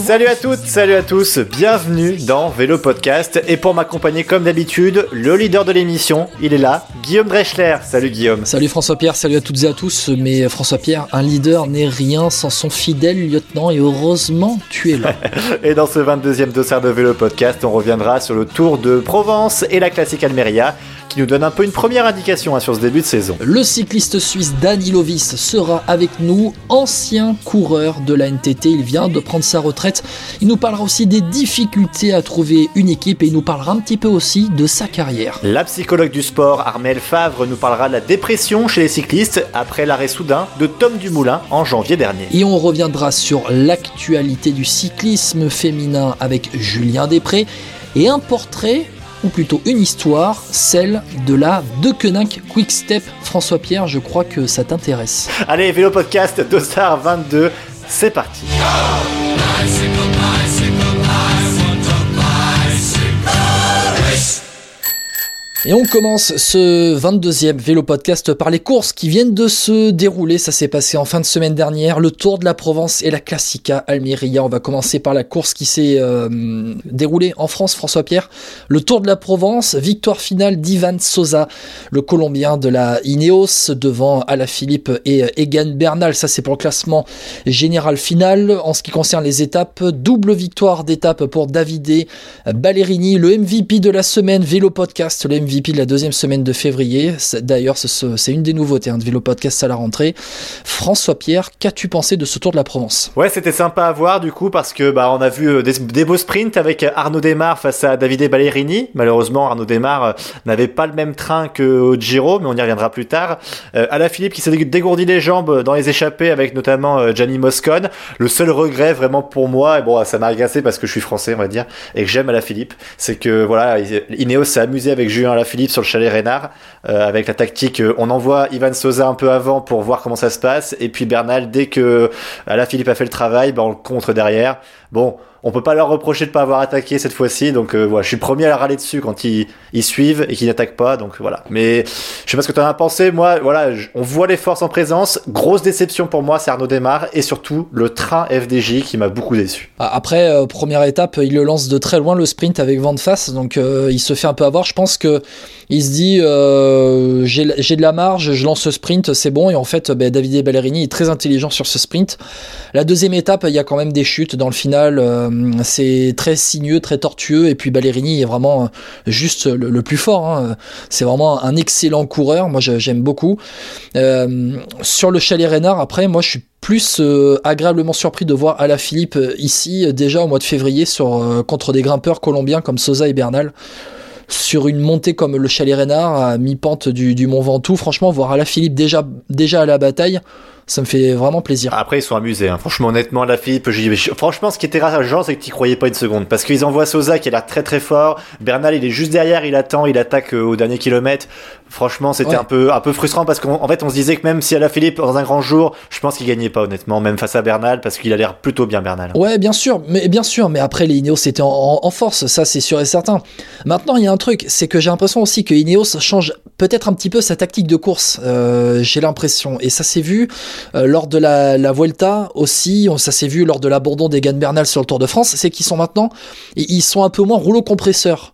Salut à toutes, salut à tous, bienvenue dans Vélo Podcast. Et pour m'accompagner comme d'habitude, le leader de l'émission, il est là, Guillaume Dreschler. Salut Guillaume. Salut François-Pierre, salut à toutes et à tous. Mais François-Pierre, un leader n'est rien sans son fidèle lieutenant et heureusement tu es là. Et dans ce 22e dossier de Vélo Podcast, on reviendra sur le Tour de Provence et la classique Almeria qui nous donne un peu une première indication hein, sur ce début de saison. Le cycliste suisse Danilovis sera avec nous, ancien coureur de la NTT, il vient de prendre sa retraite. Il nous parlera aussi des difficultés à trouver une équipe et il nous parlera un petit peu aussi de sa carrière. La psychologue du sport, Armel Favre, nous parlera de la dépression chez les cyclistes après l'arrêt soudain de Tom Dumoulin en janvier dernier. Et on reviendra sur l'actualité du cyclisme féminin avec Julien Després et un portrait ou plutôt une histoire, celle de la Deceuninck Quick Step. François Pierre, je crois que ça t'intéresse. Allez, Vélo Podcast, Dossard 22, c'est parti. Et on commence ce 22e vélo podcast par les courses qui viennent de se dérouler. Ça s'est passé en fin de semaine dernière. Le Tour de la Provence et la Classica Almeria. On va commencer par la course qui s'est euh, déroulée en France, François Pierre. Le Tour de la Provence, victoire finale d'Ivan Sosa, le Colombien de la Ineos, devant Alaphilippe et Egan Bernal. Ça c'est pour le classement général final. En ce qui concerne les étapes, double victoire d'étape pour Davide Ballerini, le MVP de la semaine vélo podcast, MVP de la deuxième semaine de février. D'ailleurs, c'est une des nouveautés hein, de Vélo Podcast à la rentrée. François Pierre, qu'as-tu pensé de ce Tour de la Provence? Ouais, c'était sympa à voir du coup parce que bah on a vu euh, des, beaux sprints avec Arnaud Desmar face à Davide Ballerini. Malheureusement, Arnaud Desmar euh, n'avait pas le même train que Giro, mais on y reviendra plus tard. Euh, Alain Philippe qui s'est dégourdi les jambes dans les échappées avec notamment euh, Gianni Moscone. Le seul regret vraiment pour moi, et bon, ça m'a agacé parce que je suis français, on va dire, et que j'aime Alain Philippe, c'est que voilà, Ineos s'est amusé avec Julien Philippe sur le chalet Reynard euh, avec la tactique euh, on envoie Ivan Sosa un peu avant pour voir comment ça se passe. Et puis Bernal dès que Philippe a fait le travail ben on le contre derrière. Bon on peut pas leur reprocher de pas avoir attaqué cette fois-ci. Donc euh, voilà, je suis premier à la râler dessus quand ils, ils suivent et qu'ils n'attaquent pas. Donc voilà. Mais je sais pas ce que tu en as pensé. Moi, voilà, on voit les forces en présence. Grosse déception pour moi, c'est Arnaud Desmar et surtout le train FDJ qui m'a beaucoup déçu. Ah, après, euh, première étape, il le lance de très loin le sprint avec vent de face, donc euh, il se fait un peu avoir. Je pense que il se dit j'ai de la marge, je lance ce sprint, c'est bon. Et en fait, ben, Davide Ballerini est très intelligent sur ce sprint. La deuxième étape, il y a quand même des chutes dans le final c'est très sinueux, très tortueux. Et puis Ballerini est vraiment juste le, plus fort. Hein. C'est vraiment un excellent coureur. Moi, j'aime beaucoup. Euh, sur le chalet Reynard, après, moi, je suis plus euh, agréablement surpris de voir Alaphilippe Philippe ici déjà au mois de février sur, euh, contre des grimpeurs colombiens comme Sosa et Bernal sur une montée comme le Chalet Reynard à mi-pente du, Mont Ventoux. Franchement, voir Alaphilippe déjà, déjà à la bataille, ça me fait vraiment plaisir. Après, ils sont amusés. Hein. Franchement, honnêtement, la Philippe, franchement, ce qui était rageant, c'est que tu croyais pas une seconde. Parce qu'ils envoient Sosa qui a l'air très très fort. Bernal, il est juste derrière, il attend, il attaque euh, au dernier kilomètre. Franchement, c'était un peu un peu frustrant parce qu'en fait, on se disait que même si à la Philippe dans un grand jour, je pense qu'il gagnait pas honnêtement, même face à Bernal, parce qu'il a l'air plutôt bien Bernal. Ouais, bien sûr, mais bien sûr, mais après les Ineos c'était en, force, ça c'est sûr et certain. Maintenant, il y a un truc, c'est que j'ai l'impression aussi que Ineos change peut-être un petit peu sa tactique de course. Euh, j'ai l'impression, et ça s'est vu euh, lors de la, la Vuelta aussi, ça s'est vu lors de l'abandon des Gann Bernal sur le Tour de France, c'est qu'ils sont maintenant, ils sont un peu moins rouleau compresseur.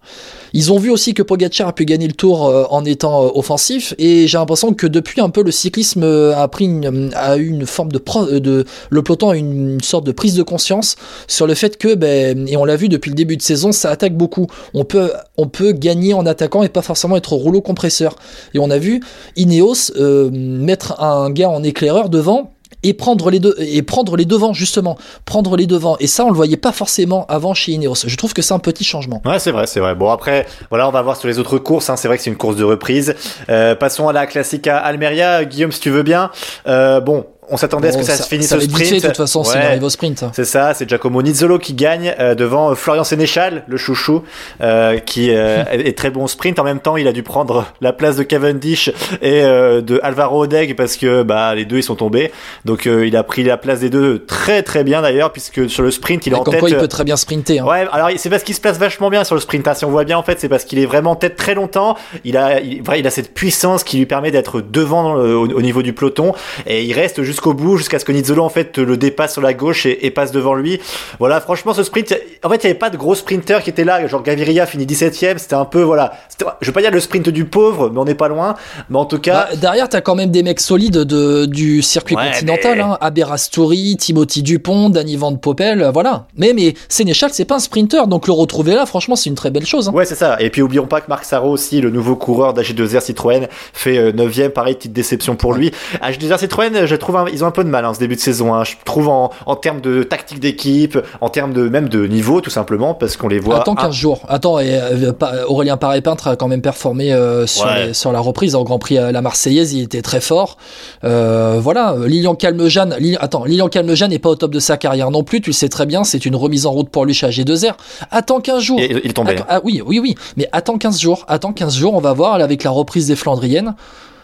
Ils ont vu aussi que Pogacar a pu gagner le tour euh, en étant euh, offensif et j'ai l'impression que depuis un peu le cyclisme euh, a pris une, a eu une forme de, de le peloton a une, sorte de prise de conscience sur le fait que ben et on l'a vu depuis le début de saison ça attaque beaucoup. On peut on peut gagner en attaquant et pas forcément être rouleau compresseur. Et on a vu Ineos mettre un gars en éclaireur devant et prendre les deux et prendre les devants justement. Prendre les devants. Et ça on le voyait pas forcément avant chez Ineos. Je trouve que c'est un petit changement. Ouais c'est vrai c'est vrai. Bon après voilà on va voir sur les autres courses hein. c'est vrai que c'est une course de reprise. Euh, passons à la Classica Almeria. Guillaume si tu veux bien. Euh, bon on s'attendait à ce que ça, se finisse ça au sprint. de toute façon, s'il Ouais. arrive au sprint. C'est ça, c'est Giacomo Nizzolo qui gagne euh, devant Florian Sénéchal, le chouchou, euh, qui euh, est très bon au sprint. En même temps, il a dû prendre la place de Cavendish et euh, de Alvaro Odeg parce que bah les deux ils sont tombés. Donc euh, il a pris la place des deux très très bien d'ailleurs puisque sur le sprint il est en tête. quoi, il peut très bien sprinter. hein. Ouais, alors c'est parce qu'il se place vachement bien sur le sprint. hein. Si on voit bien, en fait, c'est parce qu'il est vraiment en tête très longtemps. Il a, il, a cette puissance qui lui permet d'être devant le- au, au niveau du peloton et il reste jusqu'au bout jusqu'à ce que Nizzolo en fait le dépasse sur la gauche et, et passe devant lui. Voilà, franchement, ce sprint, en fait, il n'y avait pas de gros sprinters qui étaient là. Genre Gaviria finit 17ème. C'était un peu, voilà, je veux pas dire le sprint du pauvre, mais on n'est pas loin. Mais en tout cas, Bah, derrière, t'as quand même des mecs solides de, du circuit Ouais, continental. mais- Hein. Aberastouri, Timothy Dupont, Danny Van Poppel, euh, voilà. Mais, mais Sénéchal, c'est pas un sprinter, donc le retrouver là, franchement, c'est une très belle chose. hein. Ouais, c'est ça. Et puis oublions pas que Marc Sarro aussi, le nouveau coureur d'AG2R Citroën, fait 9ème, pareil, petite déception pour lui. AG2R Citroën, je trouve, un- ils ont un peu de mal en ce début de saison. hein. Je trouve en, en termes de tactique d'équipe, en termes de même de niveau, tout simplement, parce qu'on les voit. Attends un- 15 jours. Attends, et, euh, Aurélien Paré-Peintre a quand même performé euh, sur, Ouais. les- sur la reprise au Grand Prix à la Marseillaise. Il était très fort. Euh, voilà. Lilian Calmejane. Lilian, attends, Lilian Calmejane n'est pas au top de sa carrière non plus. Tu le sais très bien. C'est une remise en route pour lui chez AG2R. Attends 15 jours. Il. Attends, ah oui, oui, oui. Mais attends 15 jours. Attends 15 jours. On va voir avec la reprise des Flandriennes.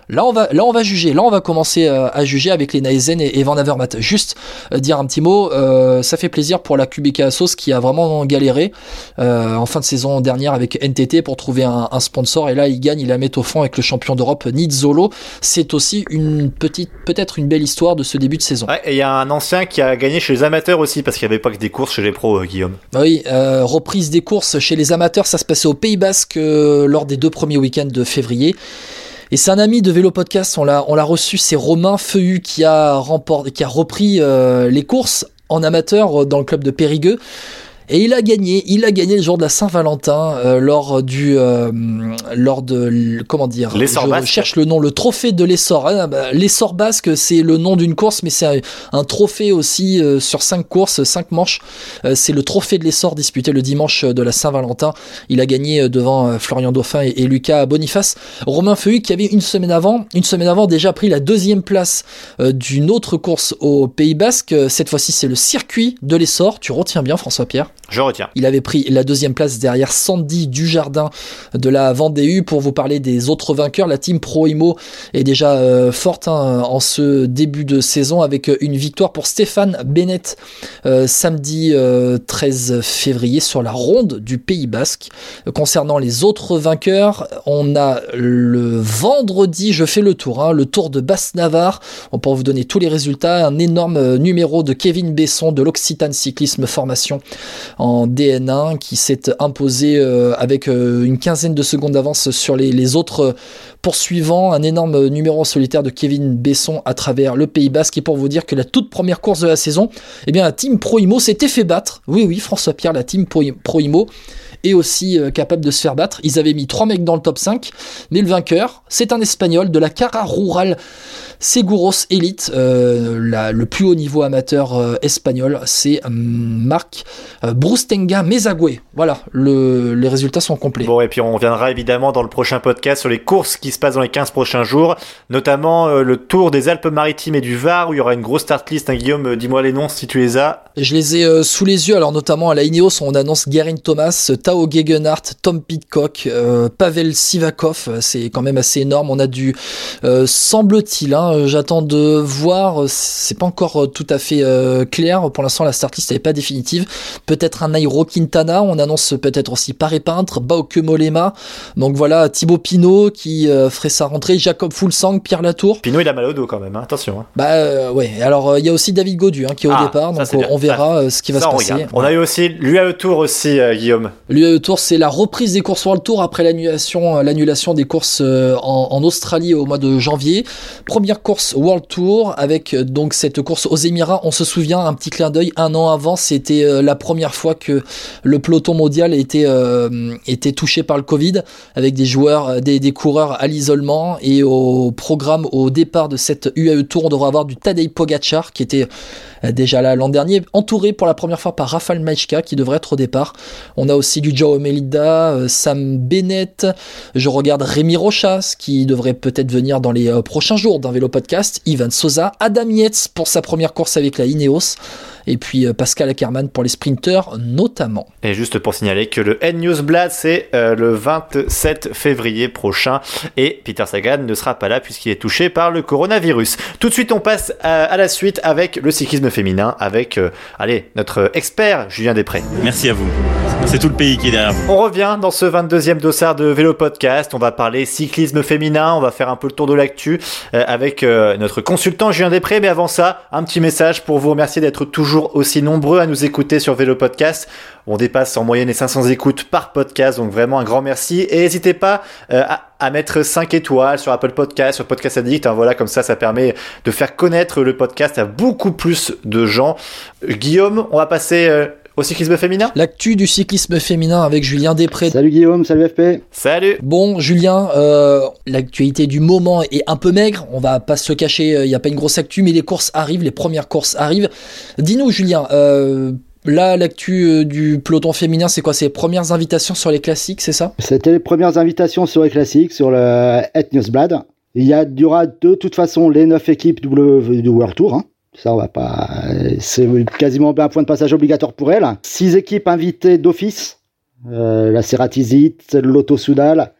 Là on, va, là, on va juger. Là, on va commencer euh, à juger avec les Naisen et, et Van Avermaet. Juste euh, dire un petit mot. euh, ça fait plaisir pour la Kubica Sauce qui a vraiment galéré euh, en fin de saison dernière avec NTT pour trouver un, un sponsor. Et là, il gagne, il la met au fond avec le champion d'Europe Nizzolo. C'est aussi une petite, peut-être une belle histoire de ce début de saison. Ouais, et il y a un ancien qui a gagné chez les amateurs aussi, parce qu'il n'y avait pas que des courses chez les pros, euh, Guillaume. Bah Oui, euh, reprise des courses chez les amateurs, ça se passait au Pays Basque euh, lors des deux premiers week-ends de février. Et c'est un ami de Vélo Podcast, on l'a, on l'a reçu, c'est Romain Feuhu qui a, remporté, qui a repris euh, les courses en amateur euh, dans le club de Périgueux. Et il a gagné, il a gagné le jour de la Saint-Valentin euh, lors du, euh, lors de, comment dire, L'essor je basque. cherche le nom, le trophée de l'essor. Ah, bah, l'essor basque, c'est le nom d'une course, mais c'est un, un trophée aussi euh, sur cinq courses, cinq manches. Euh, c'est le trophée de l'essor disputé le dimanche de la Saint-Valentin. Il a gagné euh, devant euh, Florian Dauphin et, et Lucas Boniface. Romain Feuhu qui avait une semaine avant, une semaine avant déjà pris la deuxième place euh, d'une autre course au Pays Basque. Euh, Cette fois-ci, c'est le circuit de l'essor. Tu retiens bien, François Pierre. Je retiens. Il avait pris la deuxième place derrière Sandy Dujardin de la Vendée U pour vous parler des autres vainqueurs. La team Pro Imo est déjà euh, forte hein, en ce début de saison avec euh, une victoire pour Stéphane Bennett euh, samedi euh, 13 février sur la ronde du Pays Basque. Concernant les autres vainqueurs, on a le vendredi, je fais le tour, hein, le tour de Basse-Navarre. On peut vous donner tous les résultats. Un énorme numéro de Kevin Besson de l'Occitane Cyclisme Formation en DN1 qui s'est imposé euh, avec euh, une quinzaine de secondes d'avance sur les, autres euh, poursuivants. Un énorme numéro solitaire de Kevin Besson à travers le Pays Basque. Et pour vous dire que la toute première course de la saison, eh bien, la team Pro Imo s'était fait battre. Oui, oui, François Pierre, la team Pro Imo est aussi euh, capable de se faire battre. Ils avaient mis trois mecs dans le top 5, mais le vainqueur, c'est un Espagnol de la Cara Rural Seguros Elite, euh, la- le plus haut niveau amateur euh, espagnol, c'est euh, Marc Brustenga Mezagüe. Voilà, le- les résultats sont complets. Bon, et puis on reviendra évidemment dans le prochain podcast sur les courses qui se passent dans les 15 prochains jours, notamment le tour des Alpes-Maritimes et du Var, où il y aura une grosse start list. Hein, Guillaume, dis-moi les noms si tu les as. Je les ai sous les yeux, alors notamment à la Ineos, on annonce Guerin Thomas, Tao Gegenhardt, Tom Pitcock, euh, Pavel Sivakov, euh, c'est quand même assez énorme. On a du, euh, semble-t-il, hein, j'attends de voir, c'est pas encore tout à fait euh, clair, pour l'instant la start list n'est pas définitive. Peut-être un Nairo Quintana, on annonce peut-être aussi Paré Peintre, Bauke Molema, donc voilà, Thibaut Pinot qui ferait sa rentrée, Jacob Fulsang, Pierre Latour. Pinot, il a mal au dos quand même, hein, attention. hein. Bah ouais, alors il y a aussi David Godu qui est au Ah, départ, donc on verra euh, ce qui va se passer. regarde. On a eu aussi l'UAE Tour aussi, Guillaume. L'UAE Tour, c'est la reprise des courses World Tour après l'annulation, euh, l'annulation des courses euh, en, Australie au mois de janvier. Première course World Tour avec euh, donc cette course aux Émirats. On se souvient, un petit clin d'œil, un an avant, c'était la première fois que le peloton mondial était, euh, touché par le Covid avec des joueurs, des, coureurs l'isolement. Et au programme, au départ de cette UAE Tour, on devrait avoir du Tadej Pogacar qui était déjà là l'an dernier, entouré pour la première fois par Rafael Majka qui devrait être au départ. On a aussi du Joe Melida, euh, Sam Bennett, je regarde Rémi Rochas qui devrait peut-être venir dans les euh, prochains jours d'un vélo podcast, Ivan Sosa, Adam Yates pour sa première course avec la Ineos et puis Pascal Ackermann pour les sprinteurs notamment. Et juste pour signaler que le N Newsblad c'est le 27 février prochain et Peter Sagan ne sera pas là puisqu'il est touché par le coronavirus. Tout de suite on passe à, à la suite avec le cyclisme féminin avec, euh, allez, notre expert Julien Després. Merci à vous. C'est tout le pays qui est derrière vous. On revient dans ce 22e dossard de Vélo Podcast. On va parler cyclisme féminin. On va faire un peu le tour de l'actu euh, avec euh, notre consultant Julien Després. Mais avant ça, un petit message pour vous remercier d'être toujours aussi nombreux à nous écouter sur Vélo Podcast. On dépasse en moyenne les 500 écoutes par podcast, donc vraiment un grand merci. Et n'hésitez pas euh, à, mettre 5 étoiles sur Apple Podcast, sur Podcast Addict. Hein, voilà, comme ça, ça permet de faire connaître le podcast à beaucoup plus de gens. Guillaume, on va passer euh, au cyclisme féminin L'actu du cyclisme féminin avec Julien Després. Salut Guillaume, salut FP. Salut. Bon, Julien, euh, l'actualité du moment est un peu maigre. On va pas se cacher, il n'y a pas une grosse actu, mais les courses arrivent, les premières courses arrivent. Dis-nous, Julien, euh, Là, l'actu euh, du peloton féminin, c'est quoi? C'est les premières invitations sur les classiques, c'est ça? C'était les premières invitations sur les classiques, sur le Het Newsblad. Il y, a, il y aura de toute façon les 9 équipes du World Tour. Hein. Ça, on va pas. C'est quasiment un point de passage obligatoire pour elles. Six équipes invitées d'office euh, la Ceratizit, Lotto Soudal,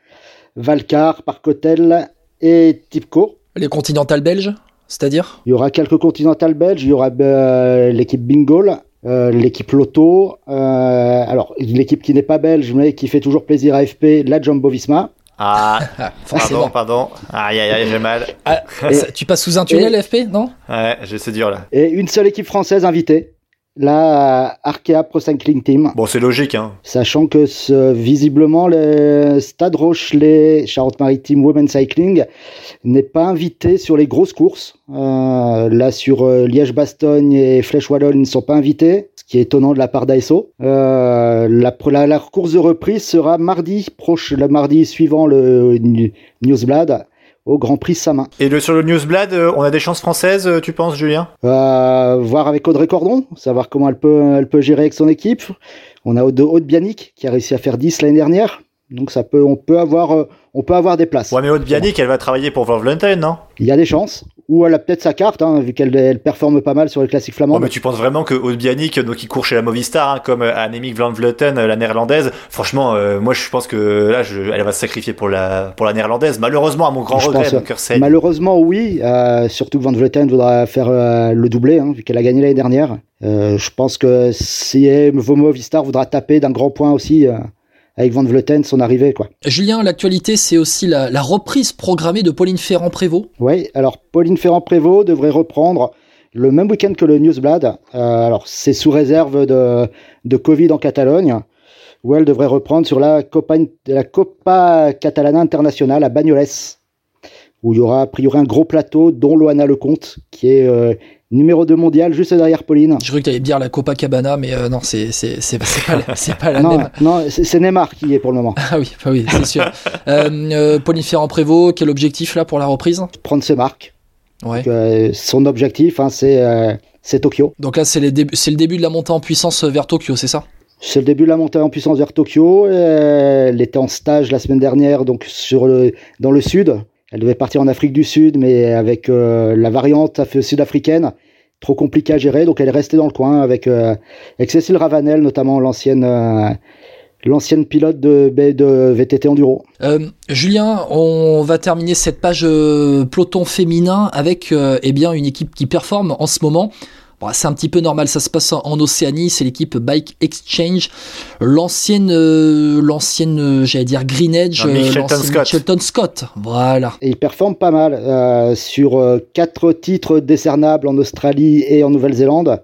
Valcar, Parc Hotel et Tipco. Les continentales belges, c'est-à-dire? Il y aura quelques continentales belges. Il y aura euh, l'équipe Bingol, euh, l'équipe Lotto, euh, alors l'équipe qui n'est pas belge mais qui fait toujours plaisir à FP, la Jumbo Visma. Ah, pardon, pardon. Aïe, aïe, aïe, j'ai mal. Ah, tu passes sous un tunnel, et, FP, non? Ouais, c'est dur là. Et une seule équipe française invitée, la Arkea Pro Cycling Team. Bon, c'est logique, hein. Sachant que ce, visiblement, le Stade Rochelet Charente-Maritime Women Cycling n'est pas invité sur les grosses courses. Euh, là, sur euh, Liège-Bastogne et Flèche-Wallonne, ils ne sont pas invités, ce qui est étonnant de la part d'ASO. Euh, la, la, la, course de reprise sera mardi proche, le mardi suivant le Newsblad au Grand Prix Samin. Et le, sur le Newsblad, on a des chances françaises, tu penses, Julien? Euh, Voir avec Audrey Cordon, savoir comment elle peut, elle peut gérer avec son équipe. On a Aude Bianic qui a réussi à faire 10 l'année dernière. Donc ça peut, on peut avoir, on peut avoir des places. Ouais, mais Aude Bianic, elle va travailler pour Van Vleuten, non? Il y a des chances. Ou elle a peut-être sa carte, hein, vu qu'elle elle performe pas mal sur les classiques flamands. Ouais, mais tu penses vraiment que Aude Bianic, donc qui court chez la Movistar, hein, comme Annemiek van Vleuten, la néerlandaise, franchement, euh, moi je pense que là, je, elle va se sacrifier pour la, pour la néerlandaise. Malheureusement, à mon grand je regret, pense, mon cœur saigne. Malheureusement, oui. Euh, surtout que van Vleuten voudra faire euh, le doublé, hein, vu qu'elle a gagné l'année dernière. Euh, je pense que si Movistar voudra taper d'un grand point aussi avec Van Vleuten, son arrivée. Quoi. Julien, l'actualité, c'est aussi la, la, reprise programmée de Pauline Ferrand-Prévot. Oui, alors Pauline Ferrand-Prévôt devrait reprendre le même week-end que le Newsblad. Euh, alors, c'est sous réserve de, de Covid en Catalogne, où elle devrait reprendre sur la Copa, la Copa Catalana Internationale à Bagnoles, où il y aura a priori un gros plateau, dont Loana Lecomte, qui est euh, numéro 2 mondial, juste derrière Pauline. Je croyais que tu allais dire la Copacabana, mais euh, non, c'est pas, la, pas la non, même. Non, c'est Neymar qui y est pour le moment. Ah oui, bah oui c'est sûr. euh, Pauline Ferrand-Prévot, quel objectif là pour la reprise? Prendre ses marques. Ouais. Donc, son objectif, hein, c'est Tokyo. Donc là, c'est le début de la montée en puissance vers Tokyo, c'est ça? C'est le début de la montée en puissance vers Tokyo. Elle était en stage la semaine dernière, donc sur le, dans le sud. Elle devait partir en Afrique du Sud, mais avec euh, la variante sud-africaine, trop compliqué à gérer. Donc elle est restée dans le coin avec, euh, Cécile Ravanel, notamment l'ancienne euh, l'ancienne pilote de, de VTT Enduro. Euh, Julien, on va terminer cette page peloton féminin avec eh bien une équipe qui performe en ce moment. Bon, c'est un petit peu normal, ça se passe en Océanie, c'est l'équipe Bike Exchange, l'ancienne, euh, l'ancienne, euh, j'allais dire Green Edge, Shelton, Scott. Shelton Scott, voilà. Et il performe pas mal euh, sur quatre titres décernables en Australie et en Nouvelle-Zélande.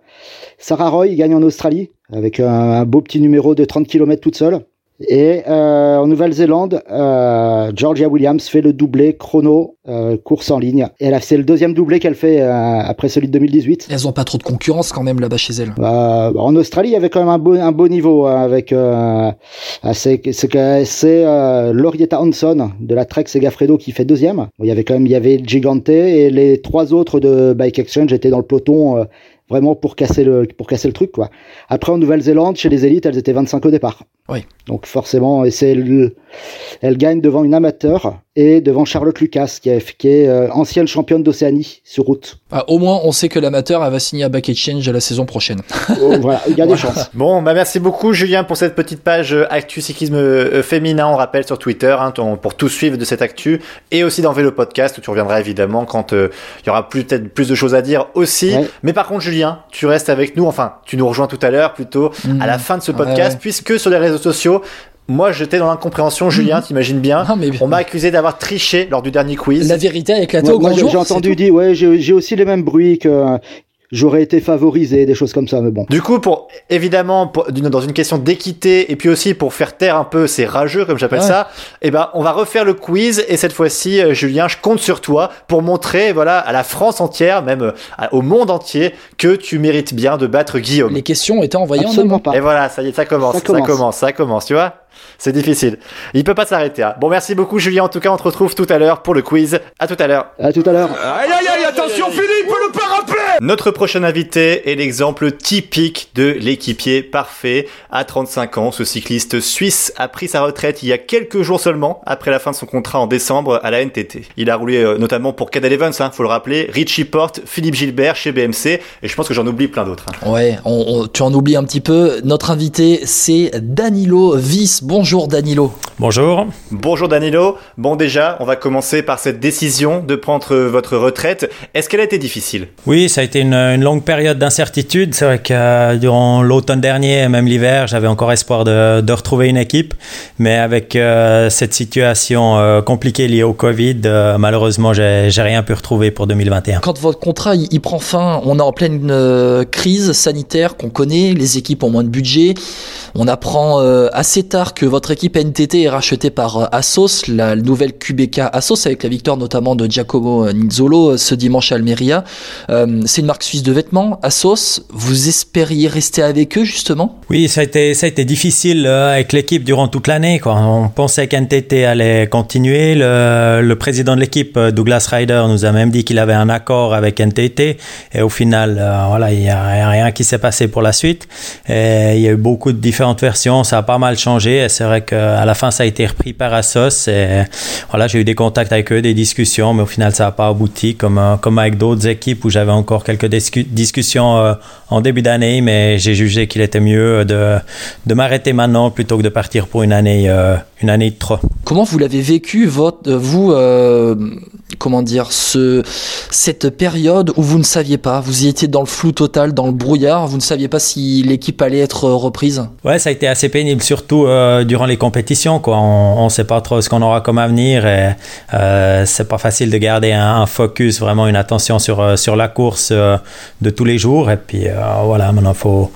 Sarah Roy gagne en Australie avec un, un, beau petit numéro de 30 km toute seule. Et euh, en Nouvelle-Zélande, euh, Georgia Williams fait le doublé chrono euh, course en ligne. Et c'est le deuxième doublé qu'elle fait euh, après celui de 2018. Elles ont pas trop de concurrence quand même là-bas chez elles. Euh, en Australie, il y avait quand même un beau, un beau niveau hein, avec euh, ah, c'est c'est euh, Laurietta Hanson de la Trek Segafredo qui fait deuxième. Bon, il y avait quand même il y avait Gigante et les trois autres de Bike Exchange étaient dans le peloton euh, vraiment pour casser le pour casser le truc quoi. Après en Nouvelle-Zélande, chez les élites, elles étaient 25 au départ. Oui. Donc forcément, et c'est le- elle gagne devant une amateur et devant Charlotte Lucas qui, est- qui est euh, ancienne championne d'Océanie sur route. Ah, au moins, on sait que l'amateur elle va signer à Back Exchange la saison prochaine. Oh, voilà, il y a des chances. Bon, bah merci beaucoup Julien pour cette petite page euh, Actu Cyclisme euh, Féminin, on rappelle sur Twitter, hein, ton- pour tout suivre de cette actu, et aussi dans Vélo Podcast, où tu reviendras évidemment quand euh, il y aura peut-être plus de choses à dire aussi. Ouais. Mais par contre Julien, tu restes avec nous, enfin tu nous rejoins tout à l'heure plutôt, à la fin de ce Ouais, podcast, ouais. puisque sur les réseaux sociaux, moi j'étais dans l'incompréhension, Julien, t'imagines bien, Non, mais on m'a accusé d'avoir triché lors du dernier quiz. la vérité a éclaté au grand j'ai jour. j'ai c'est entendu dire, ouais, j'ai aussi les mêmes bruits que j'aurais été favorisé, des choses comme ça, mais bon. Du coup, pour évidemment pour- d'une- dans une question d'équité et puis aussi pour faire taire un peu ces rageux comme j'appelle Ouais. ça, eh ben on va refaire le quiz et cette fois-ci, euh, Julien, je compte sur toi pour montrer voilà à la France entière, même euh, à- au monde entier, que tu mérites bien de battre Guillaume. Les questions étaient envoyées en Absolument amont. pas. Et voilà, ça y est, ça commence, ça Ça commence, ça commence, tu vois? C'est difficile. Il peut pas s'arrêter. hein. Bon, merci beaucoup, Julien. En tout cas, on te retrouve tout à l'heure pour le quiz. À tout à l'heure. À tout à l'heure. Aïe aïe aïe, attention Philippe, Notre prochain invité est l'exemple typique de l'équipier parfait. À 35 ans, ce cycliste suisse a pris sa retraite il y a quelques jours seulement, après la fin de son contrat en décembre à la NTT. Il a roulé euh, notamment pour Cadel Evans, hein, faut le rappeler, Richie Porte, Philippe Gilbert chez BMC, et je pense que j'en oublie plein d'autres. hein. Ouais, on- on- tu en oublies un petit peu. Notre invité, c'est Danilo Viss. Bonjour Danilo. Bonjour. Bonjour Danilo. Bon déjà, on va commencer par cette décision de prendre votre retraite. Est-ce qu'elle a été difficile? Oui, ça a été une, une longue période d'incertitude. C'est vrai que euh, durant l'automne dernier, et même l'hiver, j'avais encore espoir de, retrouver une équipe. Mais avec euh, cette situation euh, compliquée liée au Covid, malheureusement, j'ai rien pu retrouver pour 2021. Quand votre contrat il, prend fin, on est en pleine crise sanitaire qu'on connaît, les équipes ont moins de budget. On apprend assez tard que votre équipe NTT est rachetée par Assos, la nouvelle QBK Assos, avec la victoire notamment de Giacomo Nizzolo ce dimanche à Almeria. C'est une marque suisse de vêtements, Assos. Vous espériez rester avec eux justement? Oui, ça a été, ça a été difficile euh, avec l'équipe durant toute l'année. On pensait qu'NTT allait continuer. Le, président de l'équipe, euh, Douglas Ryder, nous a même dit qu'il avait un accord avec NTT. Et au final, euh, voilà, il n'y a, rien qui s'est passé pour la suite. Il y a eu beaucoup de différentes versions. Ça a pas mal changé. C'est vrai qu'à la fin, ça a été repris par Asos. Voilà, j'ai eu des contacts avec eux, des discussions, mais au final, ça n'a pas abouti, comme, comme avec d'autres équipes où j'avais encore quelques discu- discussions euh, en début d'année, mais j'ai jugé qu'il était mieux de, de m'arrêter maintenant plutôt que de partir pour une année, euh, une année de trop. Comment vous l'avez vécu, votre, euh, vous, comment dire, ce, cette période où vous ne saviez pas, vous y étiez dans le flou total, dans le brouillard, vous ne saviez pas si l'équipe allait être euh, reprise Ouais, ça a été assez pénible, surtout euh, durant les compétitions. Quoi. On ne sait pas trop ce qu'on aura comme avenir et euh, c'est pas facile de garder un, focus, vraiment une attention sur, euh, sur la course de tous les jours. Et puis voilà, maintenant faut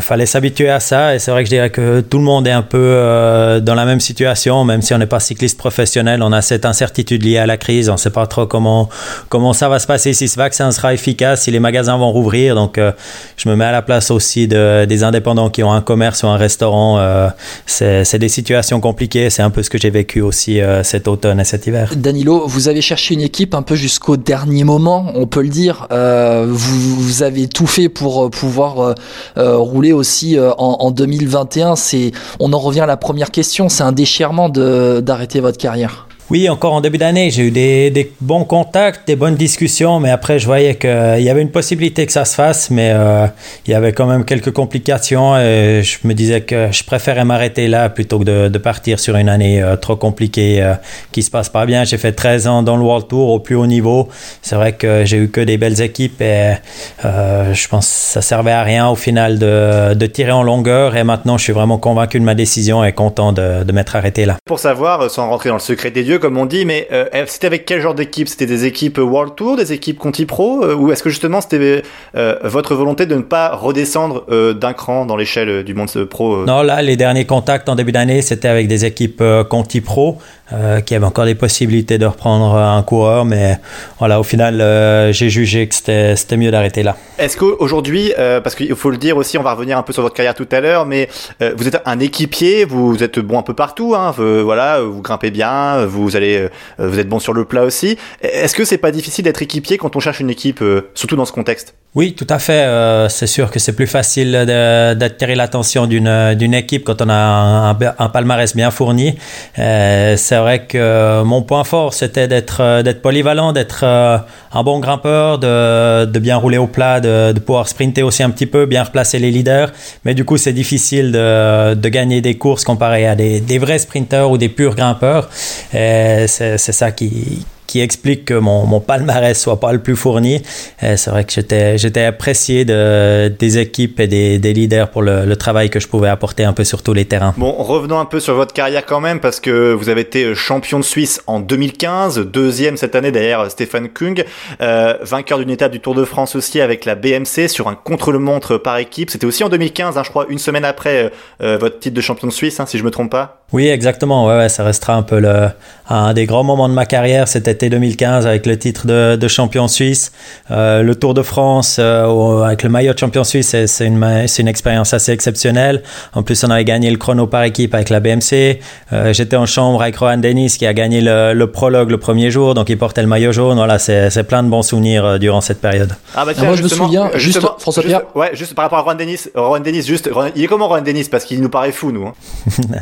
fallait s'habituer à ça. Et c'est vrai que je dirais que tout le monde est un peu dans la même situation, même si on n'est pas cycliste professionnel, on a cette incertitude liée à la crise. On ne sait pas trop comment comment ça va se passer, si ce vaccin sera efficace, si les magasins vont rouvrir. Donc euh, je me mets à la place aussi de, des indépendants qui ont un commerce ou un restaurant. Euh, c'est des situations compliquées. C'est un peu ce que j'ai vécu aussi euh, cet automne et cet hiver. Danilo, vous avez cherché une équipe un peu jusqu'au dernier moment, on peut le dire. Vous, avez tout fait pour pouvoir rouler aussi en, en 2021. C'est, on en revient à la première question. C'est un déchirement d'arrêter votre carrière. Oui, encore en début d'année, j'ai eu des, bons contacts, des bonnes discussions, mais après, je voyais qu'il y avait une possibilité que ça se fasse, mais euh, il y avait quand même quelques complications et je me disais que je préférais m'arrêter là plutôt que de, partir sur une année euh, trop compliquée euh, qui se passe pas bien. J'ai fait 13 ans dans le World Tour au plus haut niveau. C'est vrai que j'ai eu que des belles équipes et euh, je pense que ça servait à rien au final de, tirer en longueur et maintenant, je suis vraiment convaincu de ma décision et content de, m'être arrêté là. Pour savoir, euh, sans rentrer dans le secret des dieux, comme on dit, mais euh, c'était avec quel genre d'équipe? C'était des équipes World Tour, des équipes Conti Pro, euh, ou est-ce que justement c'était euh, votre volonté de ne pas redescendre d'un cran dans l'échelle du monde pro Non, là, les derniers contacts en début d'année, c'était avec des équipes Conti Pro. Euh, qui avait encore des possibilités de reprendre un coureur, mais voilà, au final, euh, j'ai jugé que c'était mieux d'arrêter là. Est-ce qu'aujourd'hui, euh, parce qu'il faut le dire aussi, on va revenir un peu sur votre carrière tout à l'heure, mais euh, vous êtes un équipier, vous êtes bon un peu partout, hein, vous, voilà, vous grimpez bien, vous allez, vous êtes bon sur le plat aussi. Est-ce que c'est pas difficile d'être équipier quand on cherche une équipe, surtout dans ce contexte? Oui, tout à fait. c'est sûr que c'est plus facile d'attirer l'attention d'une équipe quand on a un, un palmarès bien fourni. c'est c'est vrai que mon point fort, c'était d'être euh, polyvalent, d'être euh, un bon grimpeur, de, bien rouler au plat, de, pouvoir sprinter aussi un petit peu, bien replacer les leaders. Mais du coup, c'est difficile de, gagner des courses comparé à des vrais sprinteurs ou des purs grimpeurs. C'est ça qui qui explique que mon, mon palmarès soit pas le plus fourni. Euh, c'est vrai que j'étais, j'étais apprécié de, des équipes et des, des leaders pour le, le, travail que je pouvais apporter un peu sur tous les terrains. Bon, revenons un peu sur votre carrière quand même, parce que vous avez été champion de Suisse en 2015, deuxième cette année derrière Stéphane Kung, euh, vainqueur d'une étape du Tour de France aussi avec la BMC sur un contre-le-montre par équipe. C'était aussi en 2015, hein, je crois, une semaine après euh, votre titre de champion de Suisse, hein, si je me trompe pas. Oui, exactement. Ouais, ouais, ça restera un peu le, un des grands moments de ma carrière, cet été 2015 avec le titre de, de champion suisse, euh, le Tour de France euh, avec le maillot de champion suisse, c'est une, c'est une expérience assez exceptionnelle. En plus, on avait gagné le chrono par équipe avec la BMC. Euh, J'étais en chambre avec Rohan Dennis qui a gagné le, le, prologue le premier jour, donc il portait le maillot jaune. Voilà, c'est plein de bons souvenirs euh, durant cette période. Ah bah tiens, moi je me souviens, juste François Pierre. ouais, juste par rapport à Rohan Dennis, Rohan Dennis, juste, il est comment Rohan Dennis parce qu'il nous paraît fou nous. Hein.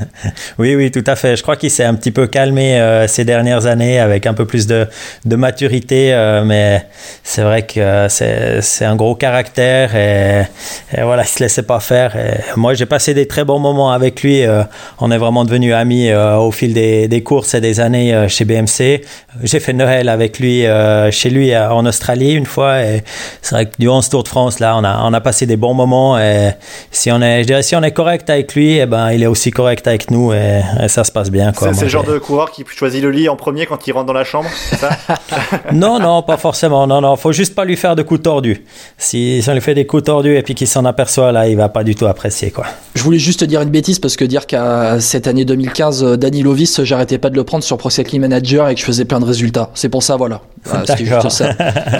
Oui, oui, tout à fait. Je crois qu'il s'est un petit peu calmé euh, ces dernières années avec un peu plus de, de maturité, euh, mais c'est vrai que c'est un gros caractère et, et, voilà, il se laissait pas faire. Et moi, j'ai passé des très bons moments avec lui. Euh, on est vraiment devenus amis au fil des, des, courses et des années chez BMC. J'ai fait Noël avec lui chez lui en Australie une fois et c'est vrai que durant ce Tour de France là, on a, on a passé des bons moments et si on est, je dirais, si on est correct avec lui, et eh ben, il est aussi correct avec nous et, ça se passe bien. C'est le genre de coureur qui choisit le lit en premier quand il rentre dans la chambre, ça? Non, non, pas forcément. Non, non, faut juste pas lui faire de coups tordus. Si, si on lui fait des coups tordus et puis qu'il s'en aperçoit, là, il va pas du tout apprécier, quoi. Je voulais juste dire une bêtise parce que dire qu'à cette année 2015, euh, Danny Lovis, j'arrêtais pas de le prendre sur Pro Cycling Manager et que je faisais plein de résultats. C'est pour ça, voilà. C'était juste ça.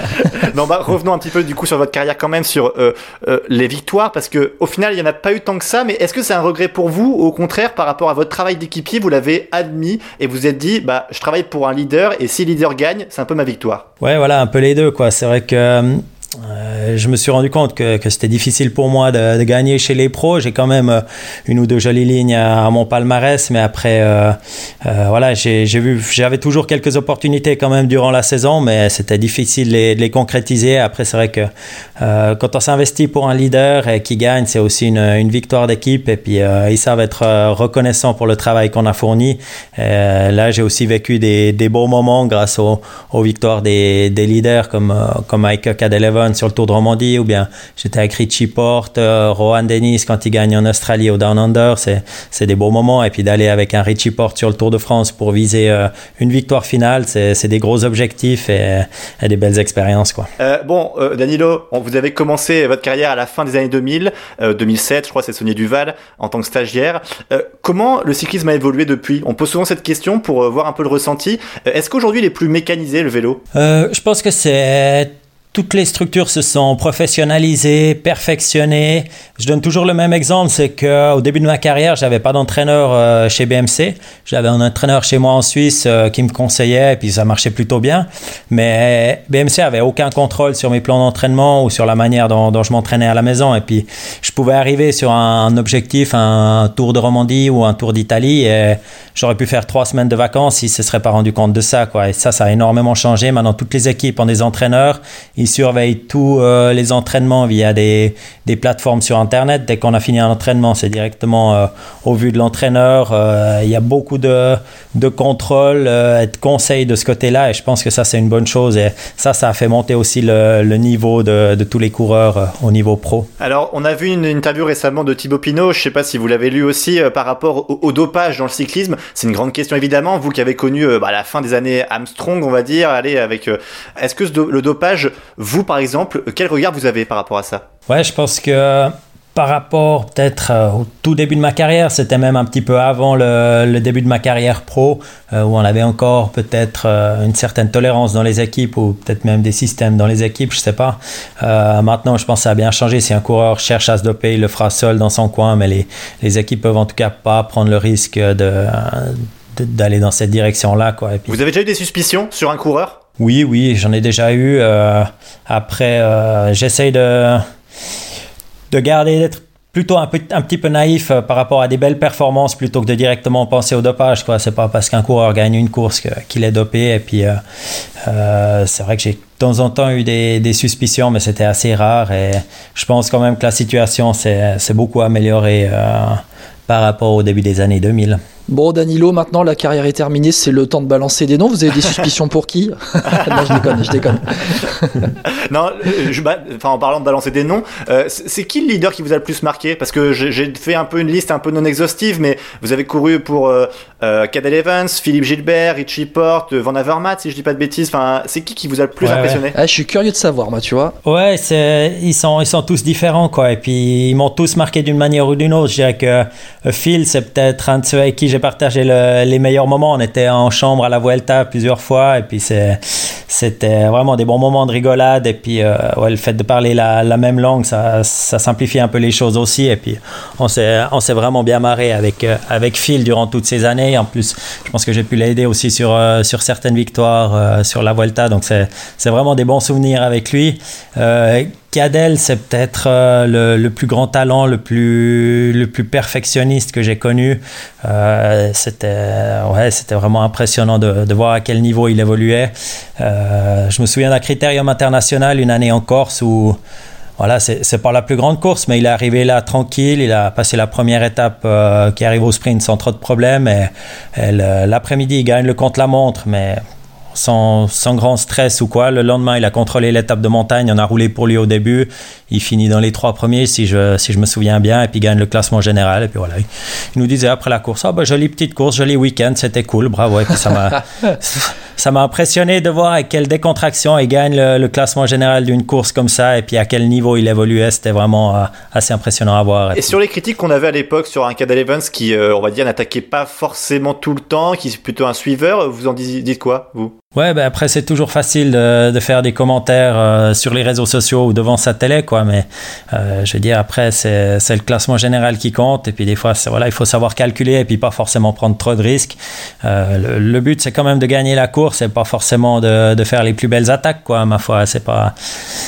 non, bah, revenons un petit peu du coup sur votre carrière quand même, sur euh, euh, les victoires, parce que au final, il y en a pas eu tant que ça. Mais est-ce que c'est un regret pour vous, au contraire, par rapport à votre travail d'équipier, vous l'avez admis et vous êtes dit, bah, je travaille pour un leader et si leader gagne, c'est un peu ma victoire. Ouais, voilà, un peu les deux, quoi. C'est vrai que euh, je me suis rendu compte que, que c'était difficile pour moi de, gagner chez les pros. J'ai quand même euh, une ou deux jolies lignes à, mon palmarès, mais après, euh, voilà, j'ai vu, j'avais toujours quelques opportunités quand même durant la saison, mais c'était difficile de les, concrétiser. Après, c'est vrai que quand on s'investit pour un leader et qui gagne, c'est aussi une, victoire d'équipe. Et puis, ils savent être reconnaissants pour le travail qu'on a fourni. là, j'ai aussi vécu des, des beaux moments grâce aux, victoires des, leaders comme comme Mike Sur le Tour de Romandie, ou bien j'étais avec Richie Porte, euh, Rohan Dennis quand il gagne en Australie au Down Under. C'est des beaux moments. Et puis d'aller avec un Richie Porte sur le Tour de France pour viser euh, une victoire finale, c'est des gros objectifs et, et, des belles expériences. Quoi. Euh, bon, Danilo, vous avez commencé votre carrière à la fin des années 2000, 2007, je crois, c'est Sonia Duval en tant que stagiaire. comment le cyclisme a évolué depuis? On pose souvent cette question pour voir un peu le ressenti. Est-ce qu'aujourd'hui il est plus mécanisé le vélo? Je pense que c'est toutes les structures se sont professionnalisées, perfectionnées. Je donne toujours le même exemple, c'est que au début de ma carrière, j'avais pas d'entraîneur euh, chez BMC. J'avais un entraîneur chez moi en Suisse euh, qui me conseillait, et puis ça marchait plutôt bien. Mais BMC avait aucun contrôle sur mes plans d'entraînement ou sur la manière dont, je m'entraînais à la maison. Et puis je pouvais arriver sur un, objectif, un tour de Romandie ou un tour d'Italie, et j'aurais pu faire trois semaines de vacances si se serait pas rendu compte de ça. Et ça, ça a énormément changé. Maintenant, toutes les équipes ont des entraîneurs il surveille tous les entraînements via des, des plateformes sur Internet. Dès qu'on a fini un entraînement, c'est directement au vu de l'entraîneur. il y a beaucoup de, de contrôle et de conseils de ce côté-là et je pense que ça, c'est une bonne chose. Et ça, ça a fait monter aussi le, niveau de, de, tous les coureurs au niveau pro. Alors, on a vu une interview récemment de Thibaut Pinot, je ne sais pas si vous l'avez lu aussi, par rapport au, dopage dans le cyclisme. C'est une grande question évidemment, vous qui avez connu bah, la fin des années Armstrong, on va dire, allez, avec... Est-ce que le dopage, vous par exemple, quel regard vous avez par rapport à ça? Ouais, je pense que par rapport peut-être euh, au tout début de ma carrière, c'était même un petit peu avant le, début de ma carrière pro, euh, où on avait encore peut-être euh, une certaine tolérance dans les équipes, ou peut-être même des systèmes dans les équipes, je sais pas. maintenant, je pense que ça a bien changé. Si un coureur cherche à se doper, il le fera seul dans son coin, mais les, les équipes peuvent en tout cas pas prendre le risque de d'aller dans cette direction-là. Quoi. Vous avez déjà eu des suspicions sur un coureur? Oui, oui, j'en ai déjà eu. après, j'essaye de de garder, d'être plutôt un, un, petit peu naïf euh, par rapport à des belles performances plutôt que de directement penser au dopage. Quoi. C'est pas parce qu'un coureur gagne une course qu'il est dopé. Et puis, euh, euh, c'est vrai que j'ai de temps en temps eu des, des suspicions, mais c'était assez rare. Et je pense quand même que la situation s'est beaucoup améliorée par rapport au début des années 2000. Bon, Danilo, maintenant la carrière est terminée, c'est le temps de balancer des noms. Vous avez des suspicions pour qui? Non, je déconne, je déconne. non, euh, je, enfin, en parlant de balancer des noms, euh, c'est qui le leader qui vous a le plus marqué? Parce que j'ai fait un peu une liste un peu non exhaustive, mais vous avez couru pour euh, euh Cadel Evans, Philippe Gilbert, Richie Porte, Van Avermaet, si je dis pas de bêtises. Enfin, c'est qui qui vous a le plus impressionné? Ah, Je suis curieux de savoir, moi, tu vois. Ouais, ils sont, ils sont tous différents, quoi. Et puis, ils m'ont tous marqué d'une manière ou d'une autre. Je dirais que Phil, c'est peut-être un de ceux avec qui j'ai partagé les meilleurs moments. On était en chambre à la Vuelta plusieurs fois et puis c'était vraiment des bons moments de rigolade. Et puis euh, ouais, le fait de parler la, même langue, ça, ça, simplifie un peu les choses aussi. Et puis on s'est vraiment bien marré avec, euh, avec Phil durant toutes ces années. En plus, je pense que j'ai pu l'aider aussi sur, euh, sur certaines victoires sur la Vuelta. Donc c'est vraiment des bons souvenirs avec lui. C'est peut-être euh, le, plus grand talent, le plus, perfectionniste que j'ai connu. Euh, c'était ouais, c'était vraiment impressionnant de, voir à quel niveau il évoluait. Euh, je me souviens d'un critérium international une année en Corse où voilà, c'est pas la plus grande course, mais il est arrivé là tranquille. Il a passé la première étape qui arrive au sprint sans trop de problèmes. Et, l'après-midi, il gagne le contre-la-montre, mais sans, sans, grand stress ou quoi. Le lendemain, il a contrôlé l'étape de montagne, on a roulé pour lui au début. Il finit dans les trois premiers, si je, si je me souviens bien, et puis gagne le classement général. Et puis voilà, il nous disait après la course, ah bah jolie petite course, joli week-end, c'était cool, bravo. Et puis ça m'a, ça m'a impressionné de voir avec quelle décontraction il gagne le, classement général d'une course comme ça, et puis à quel niveau il évoluait, c'était vraiment euh, assez impressionnant à voir. Et, sur les critiques qu'on avait à l'époque sur un Cadel Evans qui, euh, on va dire, n'attaquait pas forcément tout le temps, qui est plutôt un suiveur, vous en dites quoi, vous? Ouais, ben après c'est toujours facile de, de, faire des commentaires euh, sur les réseaux sociaux ou devant sa télé, quoi. Mais euh, je veux dire après c'est le classement général qui compte et puis des fois voilà il faut savoir calculer et puis pas forcément prendre trop de risques. Euh, le, but c'est quand même de gagner la course et pas forcément de, de faire les plus belles attaques, quoi. Ma foi, c'est pas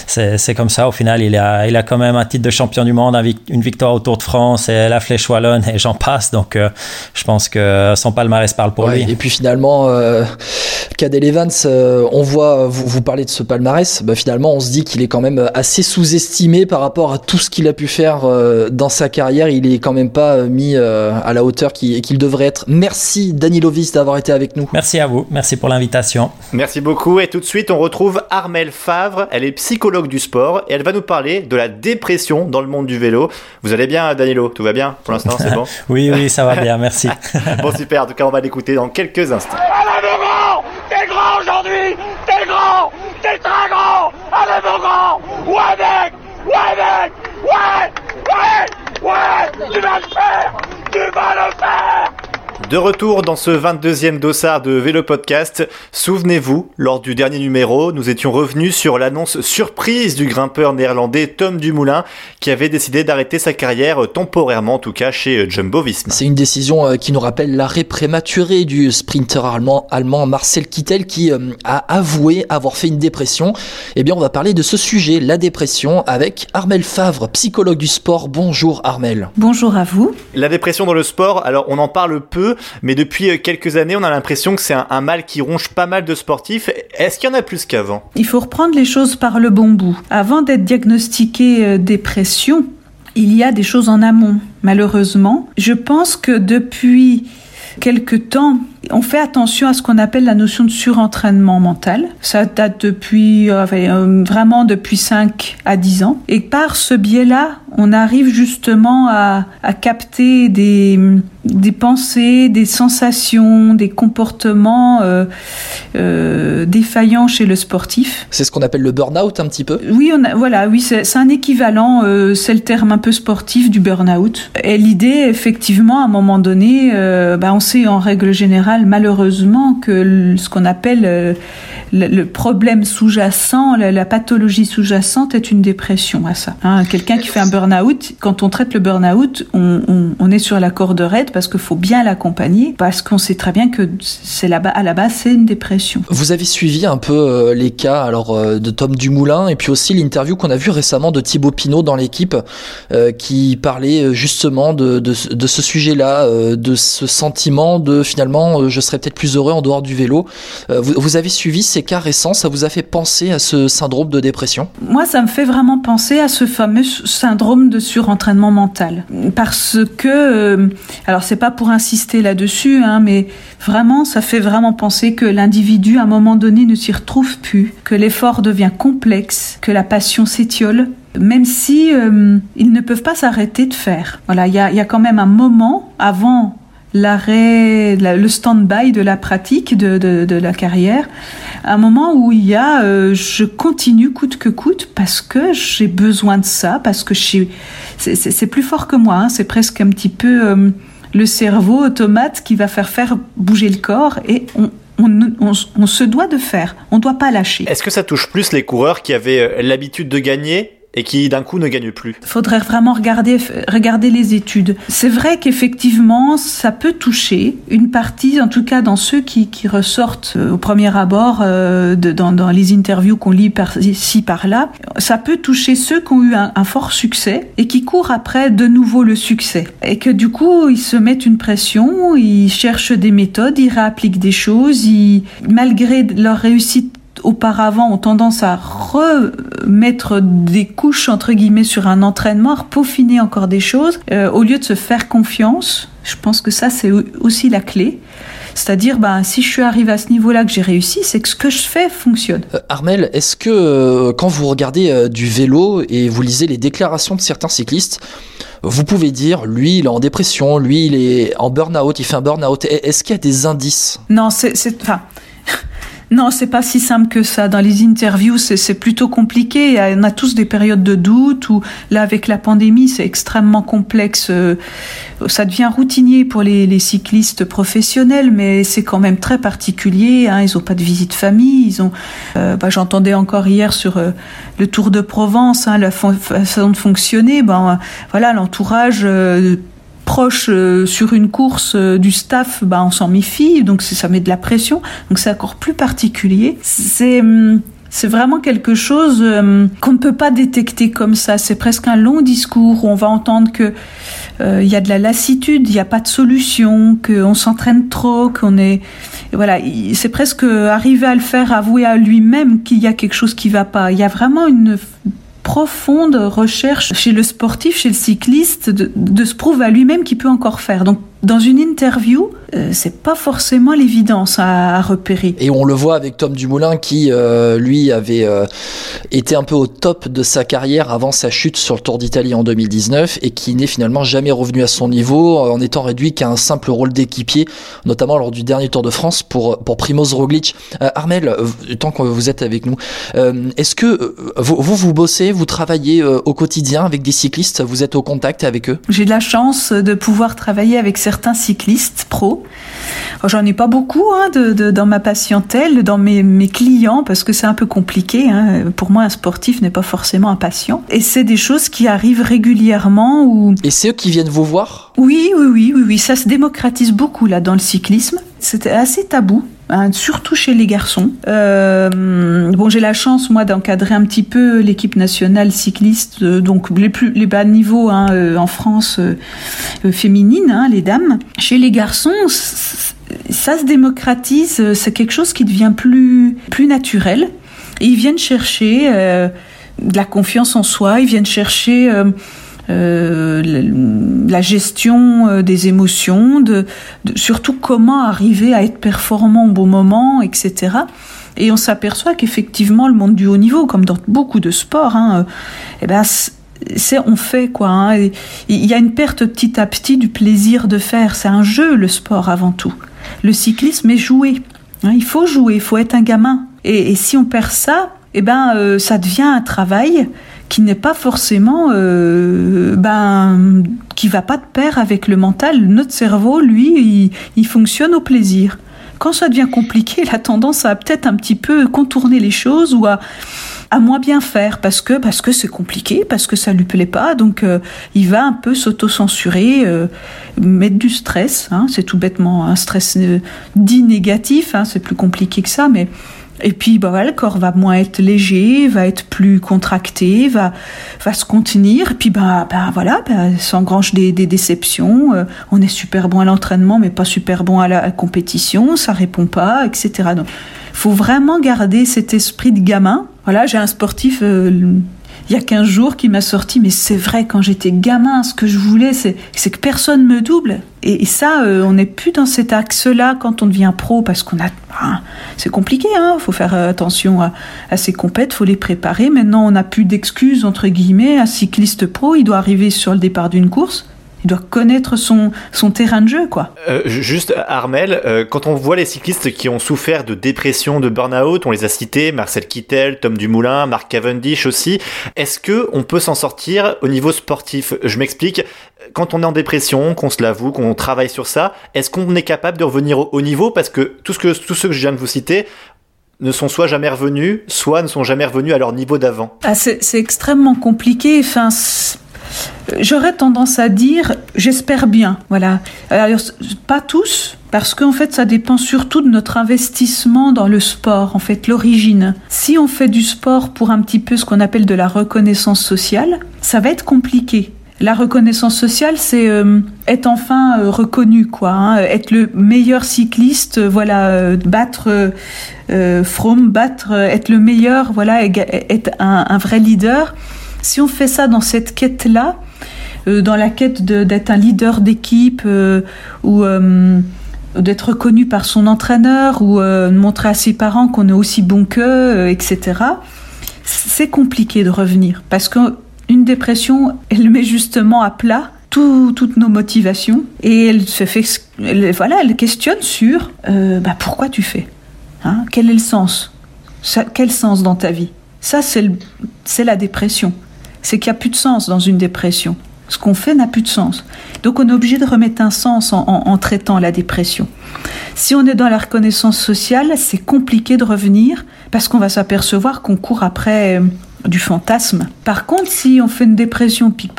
c'est comme ça. Au final, il a il a quand même un titre de champion du monde, une victoire au Tour de France et la Flèche wallonne et j'en passe. Donc euh, je pense que son palmarès parle pour lui. Et puis finalement, euh, euh, on voit, vous, vous parlez de ce palmarès, bah, finalement on se dit qu'il est quand même assez sous-estimé par rapport à tout ce qu'il a pu faire euh, dans sa carrière. Il est quand même pas euh, mis à la hauteur qu'il devrait être. Merci Danilovis d'avoir été avec nous. Merci à vous, merci pour l'invitation. Merci beaucoup et tout de suite on retrouve Armelle Favre, elle est psychologue du sport et elle va nous parler de la dépression dans le monde du vélo. Vous allez bien Danilo? Tout va bien? Pour l'instant, c'est bon? Oui, oui, ça va bien, merci. bon super, en tout cas on va l'écouter dans quelques instants. T'es grand aujourd'hui T'es grand T'es très grand Allez mon grand Ouais mec Ouais mec Ouais Ouais Ouais Tu vas le faire Tu vas le faire de retour dans ce 22e dossard de Vélo Podcast, souvenez-vous, lors du dernier numéro, nous étions revenus sur l'annonce surprise du grimpeur néerlandais Tom Dumoulin qui avait décidé d'arrêter sa carrière temporairement, en tout cas chez Jumbo Visma. C'est une décision euh, qui nous rappelle l'arrêt prématuré du sprinter allemand, allemand Marcel Kittel qui euh, a avoué avoir fait une dépression. Eh bien, on va parler de ce sujet, la dépression, avec Armel Favre, psychologue du sport. Bonjour Armel. Bonjour à vous. La dépression dans le sport, alors on en parle peu, mais depuis quelques années, on a l'impression que c'est un, mal qui ronge pas mal de sportifs. Est-ce qu'il y en a plus qu'avant? Il faut reprendre les choses par le bon bout. Avant d'être diagnostiqué dépression, il y a des choses en amont, malheureusement. Je pense que depuis quelque temps, on fait attention à ce qu'on appelle la notion de surentraînement mental. Ça date depuis euh, euh, vraiment depuis 5 à 10 ans. Et par ce biais-là, on arrive justement à, capter des, des pensées, des sensations, des comportements euh, défaillants chez le sportif. C'est ce qu'on appelle le burn-out un petit peu Oui, on a, voilà, oui, c'est un équivalent, c'est le terme un peu sportif du burn-out. Et l'idée, effectivement, à un moment donné, bah, on sait en règle générale malheureusement que ce qu'on appelle euh, le, problème sous-jacent, la, pathologie sous-jacente est une dépression à ça. Hein. Quelqu'un qui fait un burn-out, quand on traite le burn-out, on, est sur la corde raide parce qu'il faut bien l'accompagner, parce qu'on sait très bien que c'est là à la base c'est une dépression. Vous avez suivi un peu euh, les cas alors euh, de Tom Dumoulin et puis aussi l'interview qu'on a vue récemment de Thibaut Pinot dans l'équipe qui parlait justement de, ce sujet-là, de ce sentiment de finalement je serais peut-être plus heureux en dehors du vélo. Euh, vous, avez suivi ces cas récents, ça vous a fait penser à ce syndrome de dépression? Moi, ça me fait vraiment penser à ce fameux syndrome de surentraînement mental. Parce que, euh, alors c'est pas pour insister là-dessus, hein, mais vraiment, ça fait vraiment penser que l'individu, à un moment donné, ne s'y retrouve plus, que l'effort devient complexe, que la passion s'étiole, même si euh, ils ne peuvent pas s'arrêter de faire. Voilà, il y y a, quand même un moment avant l'arrêt, le stand-by de la pratique de, de, la carrière, un moment où il y a, euh, je continue coûte que coûte parce que j'ai besoin de ça, parce que c'est plus fort que moi, hein. c'est presque un petit peu euh, le cerveau automate qui va faire faire bouger le corps et on, on, on, se doit de faire, on ne doit pas lâcher. Est-ce que ça touche plus les coureurs qui avaient euh, l'habitude de gagner et qui d'un coup ne gagne plus. Faudrait vraiment regarder, regarder les études. C'est vrai qu'effectivement, ça peut toucher une partie, en tout cas dans ceux qui, qui ressortent euh, au premier abord euh, dans, dans, les interviews qu'on lit par-ci, par-là, ça peut toucher ceux qui ont eu un, un, fort succès et qui courent après de nouveau le succès. Et que du coup, ils se mettent une pression, ils cherchent des méthodes, ils réappliquent des choses, ils, malgré leur réussite auparavant ont tendance à remettre des couches entre guillemets sur un entraînement, à peaufiner encore des choses, euh, au lieu de se faire confiance. Je pense que ça c'est aussi la clé. C'est-à-dire, ben, si je suis arrivé à ce niveau-là, que j'ai réussi, c'est que ce que je fais fonctionne. Euh, Armel, est-ce que euh, quand vous regardez du vélo et vous lisez les déclarations de certains cyclistes, vous pouvez dire, lui, il est en dépression, lui, il est en burn-out, il fait un burn-out. Est-ce qu'il y a des indices? Non, c'est, enfin, non, c'est pas si simple que ça. Dans les interviews, c'est plutôt compliqué. On a tous des périodes de doute ou là, avec la pandémie, c'est extrêmement complexe. Euh, ça devient routinier pour les, cyclistes professionnels, mais c'est quand même très particulier. Hein. Ils ont pas de visite famille. Ils ont. Euh, bah, J'entendais encore hier sur euh, le Tour de Provence, hein, la façon de fonctionner. Ben voilà, l'entourage euh, sur une course euh, du staff, bah, on s'en méfie, donc ça met de la pression, donc c'est encore plus particulier. C'est hum, c'est vraiment quelque chose hum, qu'on ne peut pas détecter comme ça. C'est presque un long discours où on va entendre que euh, y a de la lassitude, il n'y a pas de solution, qu'on s'entraîne trop, qu'on est voilà, c'est presque arriver à le faire avouer à lui-même qu'il y a quelque chose qui va pas. Il y a vraiment une profonde recherche chez le sportif, chez le cycliste, de, se prouver à lui-même qu'il peut encore faire. Donc dans une interview, euh, c'est pas forcément l'évidence à, repérer. Et on le voit avec Tom Dumoulin qui, euh, lui, avait euh, été un peu au top de sa carrière avant sa chute sur le Tour d'Italie en 2019 et qui n'est finalement jamais revenu à son niveau en étant réduit qu'à un simple rôle d'équipier, notamment lors du dernier Tour de France pour, pour Primoz Roglic. Armel, tant que vous êtes avec nous, est-ce que vous, vous, vous bossez, vous travaillez au quotidien avec des cyclistes, vous êtes au contact avec eux? J'ai de la chance de pouvoir travailler avec ces certains cyclistes pro. J'en ai pas beaucoup hein, de, dans ma patientèle, dans mes, mes clients, parce que c'est un peu compliqué. Hein. Pour moi, un sportif n'est pas forcément un patient. Et c'est des choses qui arrivent régulièrement. Et c'est eux qui viennent vous voir? Oui, oui, oui, oui, oui. Ça se démocratise beaucoup là dans le cyclisme. C'était assez tabou. Hein, surtout chez les garçons. Euh, bon, j'ai la chance moi d'encadrer un petit peu l'équipe nationale cycliste, donc les plus les bas niveaux hein, en France féminine, hein, les dames. Chez les garçons, ça se démocratise, c'est quelque chose qui devient plus plus naturel. Et ils viennent chercher de la confiance en soi, ils viennent chercher euh, la gestion euh, des émotions, surtout comment arriver à être performant au bon moment, etc. Et on s'aperçoit qu'effectivement, le monde du haut niveau, comme dans beaucoup de sports, hein, euh, eh ben, c'est on fait quoi. Hein, il y a une perte petit à petit du plaisir de faire. C'est un jeu le sport avant tout. Le cyclisme est joué. Hein, il faut jouer, il faut être un gamin. Et, si on perd ça, eh ben ça devient un travail qui n'est pas forcément, euh, ben, qui va pas de pair avec le mental. Notre cerveau, lui, il, fonctionne au plaisir. Quand ça devient compliqué, il a tendance à peut-être un petit peu contourner les choses ou à, à moins bien faire parce que parce que c'est compliqué, parce que ça lui plaît pas. Donc euh, il va un peu s'auto-censurer, euh, mettre du stress. Hein, c'est tout bêtement un stress dit négatif. Hein, c'est plus compliqué que ça, mais et puis, bah, le corps va moins être léger, va être plus contracté, va, va se contenir. Et puis, bah, bah voilà, bah, s'engrange des, des déceptions. Euh, on est super bon à l'entraînement, mais pas super bon à la, compétition. Ça répond pas, etc. Donc, faut vraiment garder cet esprit de gamin. Voilà, j'ai un sportif euh, il y a 15 jours qui m'a sorti, mais c'est vrai, quand j'étais gamin, ce que je voulais, c'est, que personne me double. Et, ça, euh, on n'est plus dans cet axe-là quand on devient pro, parce qu'on a... Ah, c'est compliqué, hein, faut faire attention à, à ces compètes, faut les préparer. Maintenant, on n'a plus d'excuses, entre guillemets. Un cycliste pro, il doit arriver sur le départ d'une course, il doit connaître son, son terrain de jeu, quoi. Euh, juste, Armel, euh, quand on voit les cyclistes qui ont souffert de dépression, de burn-out, on les a cités, Marcel Kittel, Tom Dumoulin, Marc Cavendish aussi, est-ce que on peut s'en sortir au niveau sportif? Je m'explique, quand on est en dépression, qu'on se l'avoue, qu'on travaille sur ça, est-ce qu'on est capable de revenir au haut niveau? Parce que tout ce que, tous ceux que je viens de vous citer, ne sont soit jamais revenus, soit ne sont jamais revenus à leur niveau d'avant. Ah, c'est extrêmement compliqué. Enfin, J'aurais tendance à dire, j'espère bien. Voilà. Alors, pas tous, parce qu'en fait, ça dépend surtout de notre investissement dans le sport, en fait, l'origine. Si on fait du sport pour un petit peu ce qu'on appelle de la reconnaissance sociale, ça va être compliqué. La reconnaissance sociale, c'est euh, être enfin euh, reconnu, quoi. Hein, être le meilleur cycliste, euh, voilà, battre From, battre, être le meilleur, voilà, être un vrai leader. Si on fait ça dans cette quête-là, euh, dans la quête d'être un leader d'équipe euh, ou euh, d'être reconnu par son entraîneur ou de montrer à ses parents qu'on est aussi bon qu'eux, etc., c'est compliqué de revenir parce qu'une dépression, elle met justement à plat toutes nos motivations et elle se fait, voilà, elle questionne sur bah, pourquoi tu fais, hein, quel est le sens, quel sens dans ta vie? Ça, c'est la dépression c'est qu'il n'y a plus de sens dans une dépression. Ce qu'on fait n'a plus de sens. Donc on est obligé de remettre un sens en, traitant la dépression. Si on est dans la reconnaissance sociale, c'est compliqué de revenir parce qu'on va s'apercevoir qu'on court après euh, du fantasme. Par contre, si on fait une dépression puis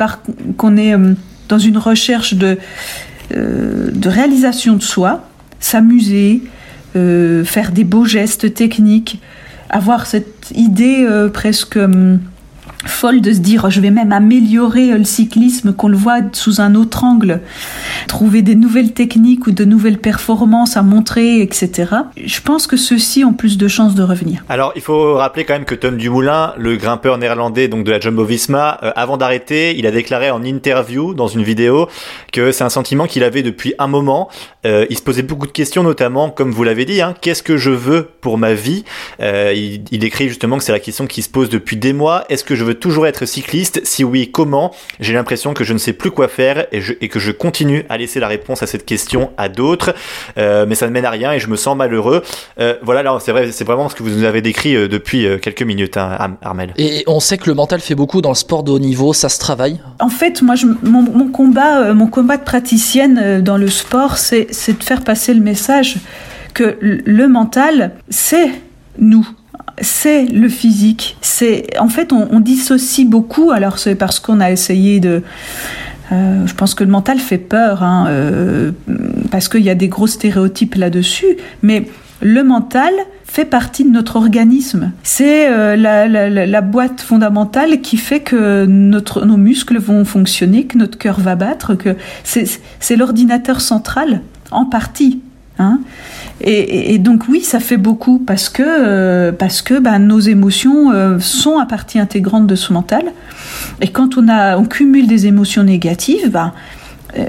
qu'on est euh, dans une recherche de, euh, de réalisation de soi, s'amuser, faire des beaux gestes techniques, avoir cette idée presque folle de se dire je vais même améliorer le cyclisme, qu'on le voit sous un autre angle, trouver des nouvelles techniques ou de nouvelles performances à montrer, etc. Je pense que ceux-ci ont plus de chances de revenir. Alors il faut rappeler quand même que Tom Dumoulin, le grimpeur néerlandais donc de la Jumbo-Visma, euh, avant d'arrêter, il a déclaré en interview dans une vidéo que c'est un sentiment qu'il avait depuis un moment. Euh, il se posait beaucoup de questions, notamment comme vous l'avez dit, hein, qu'est-ce que je veux pour ma vie? Euh, il, il écrit justement que c'est la question qui se pose depuis des mois. Est-ce que je veux toujours être cycliste Si oui, comment? J'ai l'impression que je ne sais plus quoi faire et, et, que je continue à laisser la réponse à cette question à d'autres, euh, mais ça ne mène à rien et je me sens malheureux. Euh, voilà, là, c'est vrai, c'est vraiment ce que vous nous avez décrit euh, depuis quelques minutes, hein, Armel. Et on sait que le mental fait beaucoup dans le sport de haut niveau, ça se travaille? En fait, moi, je, mon, mon, combat, mon combat de praticienne dans le sport, c'est de faire passer le message que le mental, c'est nous c'est le physique. C'est en fait on, dissocie beaucoup. Alors c'est parce qu'on a essayé de. Euh, je pense que le mental fait peur, hein, euh, parce qu'il y a des gros stéréotypes là-dessus. Mais le mental fait partie de notre organisme. C'est euh, la, boîte fondamentale qui fait que notre, nos muscles vont fonctionner, que notre cœur va battre, que c'est l'ordinateur central en partie. Hein et, donc oui, ça fait beaucoup parce que euh, parce que ben, nos émotions euh, sont à partie intégrante de ce mental. Et quand on a on cumule des émotions négatives, ben,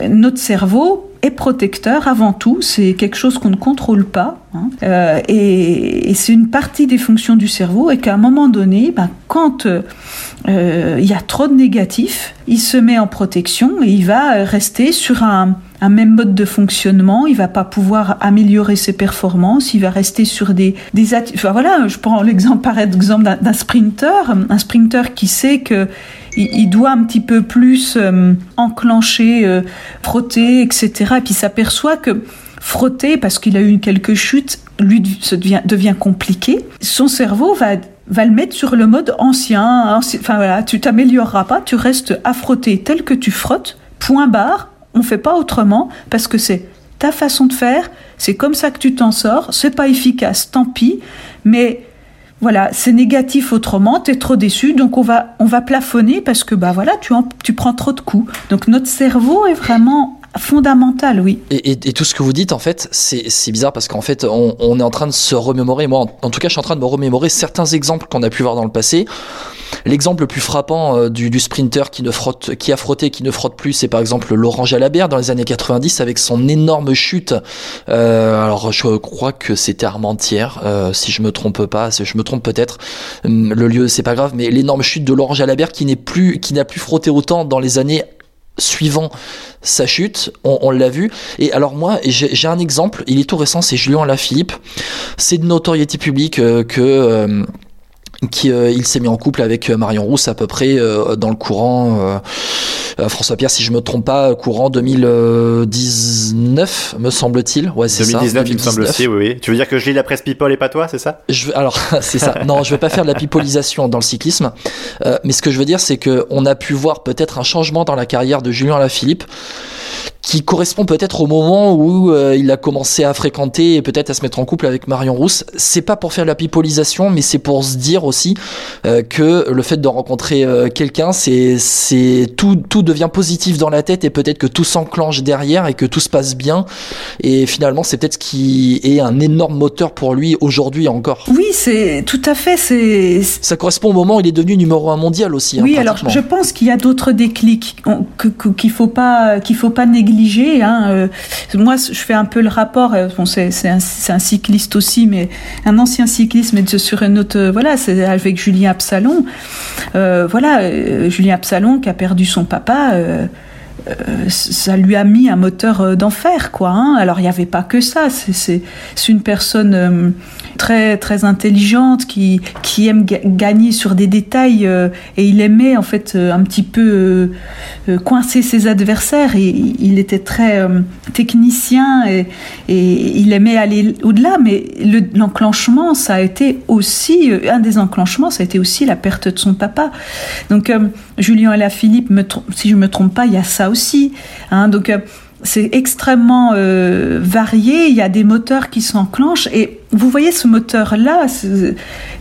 notre cerveau est protecteur avant tout. C'est quelque chose qu'on ne contrôle pas. Hein. Euh, et, c'est une partie des fonctions du cerveau. Et qu'à un moment donné, ben, quand euh, il y a trop de négatifs, il se met en protection et il va rester sur un, un même mode de fonctionnement. Il va pas pouvoir améliorer ses performances. Il va rester sur des des enfin, voilà. Je prends l'exemple par exemple d'un sprinter, un sprinter qui sait que il, doit un petit peu plus euh, enclencher, euh, frotter, etc. Et puis s'aperçoit que frotter, parce qu'il a eu quelques chutes, lui ça devient, devient compliqué. Son cerveau va va le mettre sur le mode ancien. Enfin voilà, tu t'amélioreras pas, tu restes à frotter tel que tu frottes. Point barre. On fait pas autrement parce que c'est ta façon de faire. C'est comme ça que tu t'en sors. C'est pas efficace, tant pis. Mais voilà, c'est négatif autrement, tu es trop déçu, donc on va, on va plafonner parce que bah voilà, tu, tu prends trop de coups. Donc notre cerveau est vraiment fondamental, oui. Et, tout ce que vous dites, en fait, c'est bizarre parce qu'en fait, on, est en train de se remémorer. Moi, en, tout cas, je suis en train de me remémorer certains exemples qu'on a pu voir dans le passé. L'exemple le plus frappant euh, du, sprinter qui ne frotte, qui a frotté, qui ne frotte plus, c'est par exemple Laurent Jalabert dans les années 90 avec son énorme chute. Euh, alors, je crois que c'était Armentières, euh, si je me trompe pas, si je me trompe peut-être. Hum, le lieu, c'est pas grave, mais l'énorme chute de Laurent Jalabert qui n'est plus, qui n'a plus frotté autant dans les années suivant sa chute, on, l'a vu. Et alors moi, j'ai un exemple, il est tout récent, c'est Julien Lafilippe. C'est de notoriété publique euh, que... Euh, qui euh, il s'est mis en couple avec Marion Rousse à peu près dans le courant euh, François Pierre, si je me trompe pas, courant 2019, me semble-t-il. Ouais, c'est 2019, il me semble aussi, oui, oui. Tu veux dire que je lis la presse People et pas toi, c'est ça? Je Alors, c'est ça. Non, je vais pas faire de la pipolisation dans le cyclisme. Euh, mais ce que je veux dire, c'est qu'on a pu voir peut-être un changement dans la carrière de Julien Lafilippe qui correspond peut-être au moment où euh, il a commencé à fréquenter et peut-être à se mettre en couple avec Marion Rousse. C'est pas pour faire de la pipolisation, mais c'est pour se dire aussi euh, que le fait de rencontrer euh, quelqu'un, c'est c'est tout tout devient positif dans la tête et peut-être que tout s'enclenche derrière et que tout se passe bien. Et finalement, c'est peut-être ce qui est un énorme moteur pour lui aujourd'hui encore. Oui, c'est tout à fait. C'est ça correspond au moment où il est devenu numéro un mondial aussi. Hein, oui, alors je pense qu'il y a d'autres déclics qu'il faut pas qu'il faut pas négliger Hein, euh, moi, je fais un peu le rapport. Euh, bon, c'est un, un, cycliste aussi, mais un ancien cycliste, mais sur une autre. Euh, voilà, c'est avec Julien Absalon. voilà, Julien Absalon qui a perdu son papa. ça lui a mis un moteur d'enfer, quoi. Hein. Alors il n'y avait pas que ça. C'est une personne très très intelligente qui qui aime gagner sur des détails euh, et il aimait en fait euh, un petit peu euh, coincer ses adversaires. Et il était très technicien et, et, il aimait aller au-delà. Mais l'enclenchement ça a été aussi un des enclenchements ça a été aussi la perte de son papa. Donc Julien et la Philippe me si je me trompe pas il y a ça aussi hein, donc c'est extrêmement euh, varié. Il y a des moteurs qui s'enclenchent et vous voyez ce moteur-là,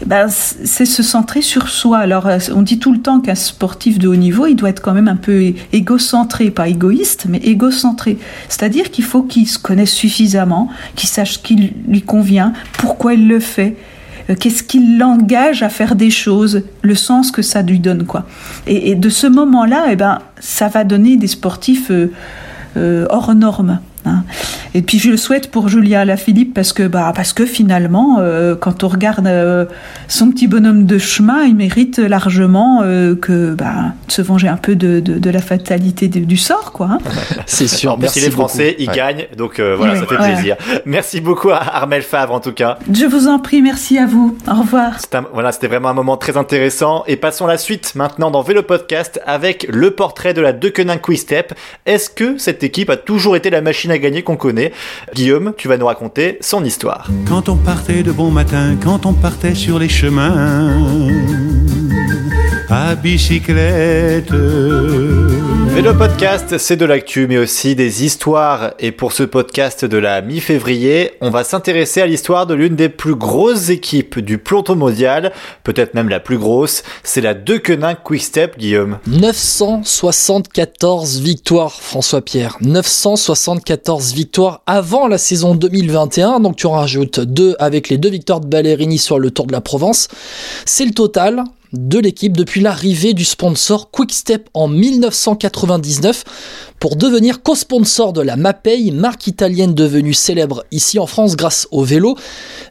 ben, c'est se centrer sur soi. Alors euh, on dit tout le temps qu'un sportif de haut niveau, il doit être quand même un peu égocentré, pas égoïste, mais égocentré. C'est-à-dire qu'il faut qu'il se connaisse suffisamment, qu'il sache ce qui lui convient, pourquoi il le fait euh, qu'est-ce qui l'engage à faire des choses, le sens que ça lui donne quoi. Et, de ce moment-là, eh ben, ça va donner des sportifs hors normes. Hein. Et puis je le souhaite pour Julia Lafilippe parce que bah parce que finalement euh, quand on regarde euh, son petit bonhomme de chemin, il mérite largement que bah, se venger un peu de, de, la fatalité du sort quoi. Hein. C'est sûr. Merci il est français, il gagne, donc voilà, ça fait plaisir. Merci beaucoup à Armel Favre en tout cas. Je vous en prie, merci à vous. Au revoir. voilà, c'était vraiment un moment très intéressant et passons à la suite maintenant dans Vélo Podcast avec le portrait de la Deceuninck Quick Step. Est-ce que cette équipe a toujours été la machine à gagner qu'on connaît. Guillaume, tu vas nous raconter son histoire. Quand on partait de bon matin, quand on partait sur les chemins, à bicyclette. Vélo Podcast, c'est de l'actu, mais aussi des histoires. Et pour ce podcast de la mi-février, on va s'intéresser à l'histoire de l'une des plus grosses équipes du peloton mondial, peut-être même la plus grosse, c'est la Deceuninck Quick-Step, Guillaume. 974 victoires, François Pierre. 974 victoires avant la saison 2021, donc tu en rajoutes deux avec les deux victoires de Ballerini sur le Tour de la Provence. C'est le total de l'équipe depuis l'arrivée du sponsor Quickstep en 1999 pour devenir co-sponsor de la Mapei, marque italienne devenue célèbre ici en France grâce au vélo,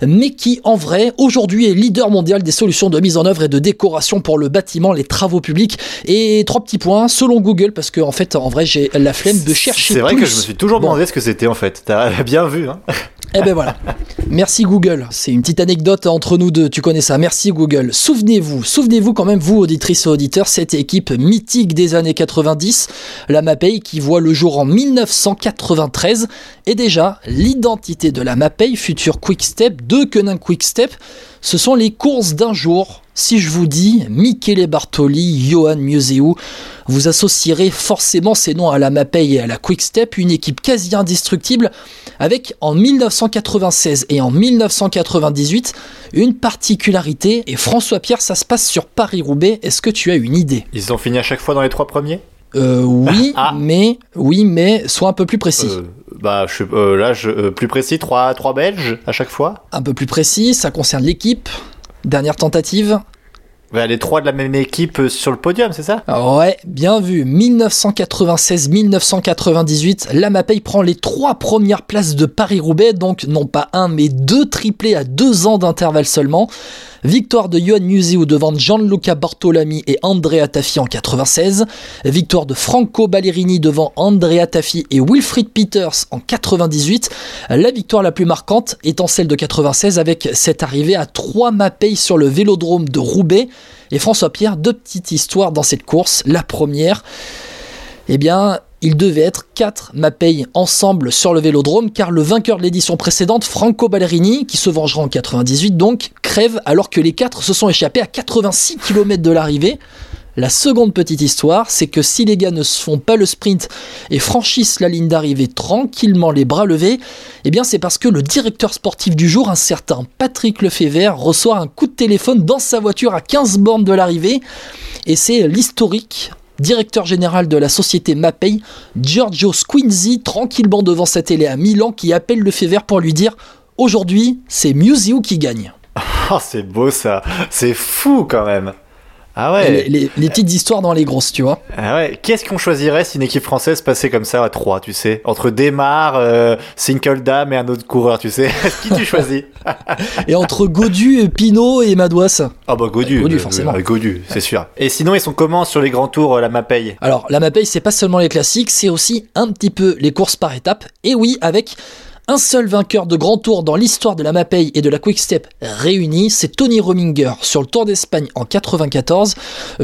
mais qui en vrai aujourd'hui est leader mondial des solutions de mise en œuvre et de décoration pour le bâtiment, les travaux publics. Et trois petits points selon Google parce que en fait en vrai j'ai la flemme de chercher. C'est vrai plus. que je me suis toujours demandé ce que c'était en fait. T'as bien vu. Hein eh ben voilà. Merci Google. C'est une petite anecdote entre nous deux. Tu connais ça. Merci Google. Souvenez-vous, souvenez-vous quand même, vous, auditrices et auditeurs, cette équipe mythique des années 90, la Mapei, qui voit le jour en 1993. Et déjà, l'identité de la Mapei, future Quickstep, de Quick Quickstep, ce sont les courses d'un jour. Si je vous dis Michele Bartoli, Johan Museu, vous associerez forcément ces noms à la Mapei et à la Quickstep, une équipe quasi indestructible, avec en 1996 et en 1998 une particularité. Et François Pierre, ça se passe sur Paris-Roubaix. Est-ce que tu as une idée? Ils ont fini à chaque fois dans les trois premiers? Euh, oui, ah. mais oui, mais sois un peu plus précis. Euh, bah, je, euh, là, je, plus précis, trois, trois Belges à chaque fois? Un peu plus précis, ça concerne l'équipe. Dernière tentative. Bah, les trois de la même équipe sur le podium, c'est ça? Ouais, bien vu. 1996-1998, la Mapei prend les trois premières places de Paris-Roubaix, donc non pas un, mais deux triplés à deux ans d'intervalle seulement. Victoire de Johan Museu devant Gianluca Bartolami et Andrea Taffi en 96. Victoire de Franco Ballerini devant Andrea Taffi et Wilfried Peters en 98. La victoire la plus marquante étant celle de 96 avec cette arrivée à 3 Mapei sur le vélodrome de Roubaix. Et François Pierre, deux petites histoires dans cette course. La première, eh bien, il devait être 4 Mapei ensemble sur le vélodrome car le vainqueur de l'édition précédente, Franco Ballerini, qui se vengera en 98 donc, crève alors que les 4 se sont échappés à 86 km de l'arrivée. La seconde petite histoire, c'est que si les gars ne se font pas le sprint et franchissent la ligne d'arrivée tranquillement les bras levés, eh bien c'est parce que le directeur sportif du jour, un certain Patrick Lefebvre, reçoit un coup de téléphone dans sa voiture à 15 bornes de l'arrivée. Et c'est l'historique directeur général de la société Mapei, Giorgio Squinzi, tranquillement devant sa télé à Milan, qui appelle le fait pour lui dire Aujourd'hui, c'est Museo qui gagne. Oh, c'est beau ça, c'est fou quand même. Ah ouais. Les, petites histoires dans les grosses, tu vois. Ah ouais. Qu'est-ce qu'on choisirait si une équipe française passait comme ça à 3, tu sais? Entre Demar, euh, Sinkeldam et un autre coureur, tu sais Qui tu choisis? Et entre Godu, Pinot et Madouas. Ah bah Godu. Godu, forcément. Euh, Godu, c'est sûr. Et sinon, ils sont comment sur les grands tours, euh, la Mapei? Alors, la Mapei, c'est pas seulement les classiques, c'est aussi un petit peu les courses par étapes. Et oui, avec un seul vainqueur de grand tour dans l'histoire de la Mapei et de la Quick-Step réunis, c'est Tony Rominger sur le Tour d'Espagne en 94,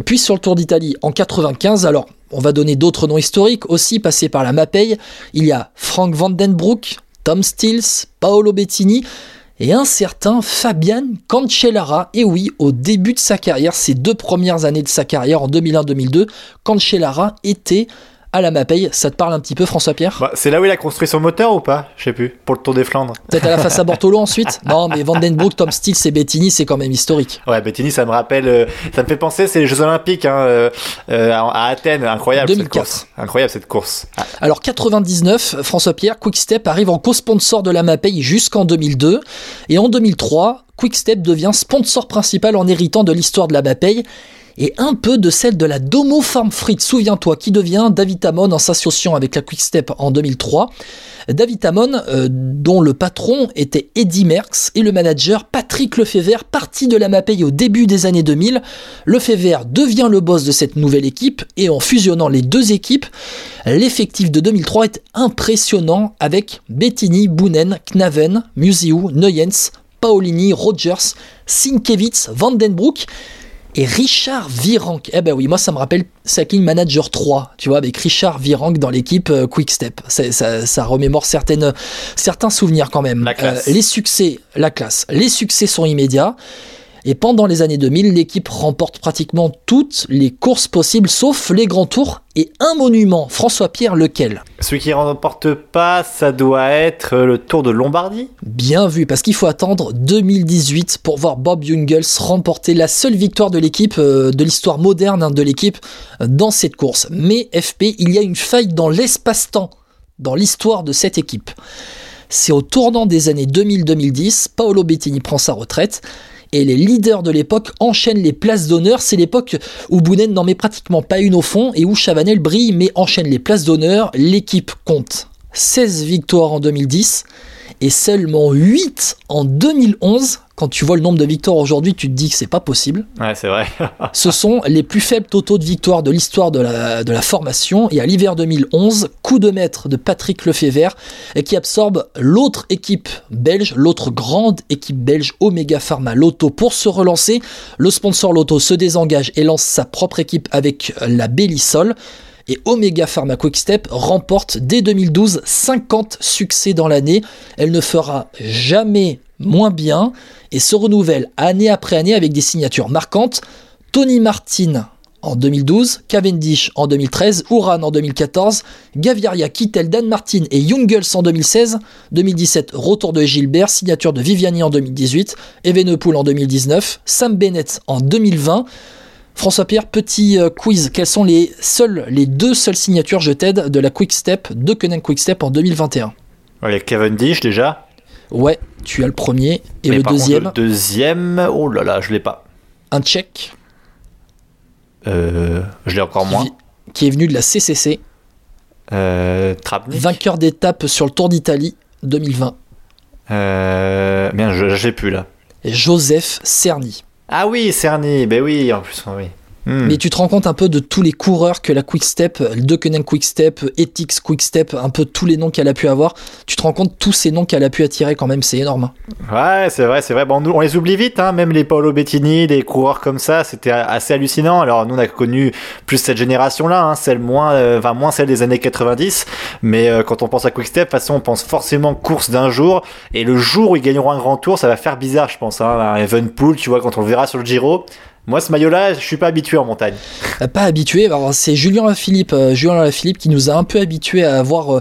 puis sur le Tour d'Italie en 95. Alors, on va donner d'autres noms historiques aussi passés par la Mapei. Il y a Frank Vandenbroek, Tom Stills, Paolo Bettini et un certain Fabian Cancellara. Et oui, au début de sa carrière, ces deux premières années de sa carrière en 2001-2002, Cancellara était à la Mapei. Ça te parle un petit peu, François-Pierre bah, C'est là où il a construit son moteur ou pas? Je sais plus, pour le Tour des Flandres. Peut-être à la face à Bortolo ensuite? Non, mais Vandenbroek, Tom Stills et Bettini, c'est quand même historique. Ouais, Bettini, ça me rappelle, euh, ça me fait penser, c'est les Jeux Olympiques hein, euh, euh, à Athènes, incroyable 2004. cette course. Incroyable cette course. Ah. Alors 99, François-Pierre, Quickstep arrive en co-sponsor de la Mapei jusqu'en 2002, et en 2003, Quickstep devient sponsor principal en héritant de l'histoire de la Mapei et un peu de celle de la Domo Farm Frites, souviens-toi, qui devient David Tamon en s'associant avec la Quickstep en 2003. David Tamon, euh, dont le patron était Eddie Merckx, et le manager Patrick Lefebvre, parti de la Mapei au début des années 2000. Lefebvre devient le boss de cette nouvelle équipe, et en fusionnant les deux équipes, l'effectif de 2003 est impressionnant avec Bettini, Boonen, Knaven, Museu, Nuyens, Paolini, Rogers, Sinkevitz, Vandenbroek et Richard Virenque. Eh ben oui, moi ça me rappelle Cycling Manager 3, tu vois, avec Richard Virenque dans l'équipe euh, Quick Step. Ça, ça, remémore certaines, certains souvenirs quand même. La classe. Euh, les succès, la classe. Les succès sont immédiats. Et pendant les années 2000, l'équipe remporte pratiquement toutes les courses possibles, sauf les grands tours et un monument. François Pierre, lequel Celui qui remporte pas, ça doit être le Tour de Lombardie Bien vu, parce qu'il faut attendre 2018 pour voir Bob Jungels remporter la seule victoire de l'équipe, euh, de l'histoire moderne hein, de l'équipe, euh, dans cette course. Mais FP, il y a une faille dans l'espace-temps, dans l'histoire de cette équipe. C'est au tournant des années 2000-2010, Paolo Bettini prend sa retraite et les leaders de l'époque enchaînent les places d'honneur. C'est l'époque où Bounen n'en met pratiquement pas une au fond et où Chavanel brille mais enchaîne les places d'honneur. L'équipe compte 16 victoires en 2010 et seulement 8 en 2011 quand tu vois le nombre de victoires aujourd'hui, tu te dis que c'est pas possible. Ouais, c'est vrai. Ce sont les plus faibles totaux de victoires de l'histoire de la, de la formation. Et à l'hiver 2011, coup de maître de Patrick Lefebvre, qui absorbe l'autre équipe belge, l'autre grande équipe belge, Omega Pharma Lotto, pour se relancer. Le sponsor Lotto se désengage et lance sa propre équipe avec la Bellisol et Omega Pharma Quickstep remporte dès 2012 50 succès dans l'année. Elle ne fera jamais moins bien et se renouvelle année après année avec des signatures marquantes. Tony Martin en 2012, Cavendish en 2013, Uran en 2014, Gaviria, Kittel, Dan Martin et Jungels en 2016, 2017, retour de Gilbert, signature de Viviani en 2018, Evenepoel en 2019, Sam Bennett en 2020. François Pierre, petit euh, quiz. Quelles sont les les deux seules signatures, je t'aide, de la Quick Step, de Quick Quickstep en 2021 Il y a Cavendish déjà. Ouais, tu as le premier. Et le deuxième Le deuxième, oh là là, je l'ai pas. Un tchèque. Euh, je l'ai encore moins. Qui est venu de la CCC. Euh, Vainqueur d'étape sur le Tour d'Italie 2020. Euh, bien, j'ai plus là. Joseph Cerny. Ah oui, Cerny, ben oui, en plus, oui. Hmm. Mais tu te rends compte un peu de tous les coureurs que la Quick Step, le Quick Step, Ethics Quick Step, un peu tous les noms qu'elle a pu avoir. Tu te rends compte tous ces noms qu'elle a pu attirer quand même, c'est énorme. Hein. Ouais, c'est vrai, c'est vrai. Bon, nous, on les oublie vite, hein, même les Paolo Bettini, des coureurs comme ça, c'était assez hallucinant. Alors nous, on a connu plus cette génération-là, hein, celle moins, euh, enfin moins celle des années 90. Mais euh, quand on pense à Quick Step, de toute façon, on pense forcément course d'un jour. Et le jour où ils gagneront un grand tour, ça va faire bizarre, je pense. Hein, un Evenpool, tu vois, quand on le verra sur le Giro. Moi, ce maillot-là, je suis pas habitué en montagne. Euh, pas habitué. c'est Julien Lafilippe, euh, Julien Lafilippe qui nous a un peu habitué à avoir euh,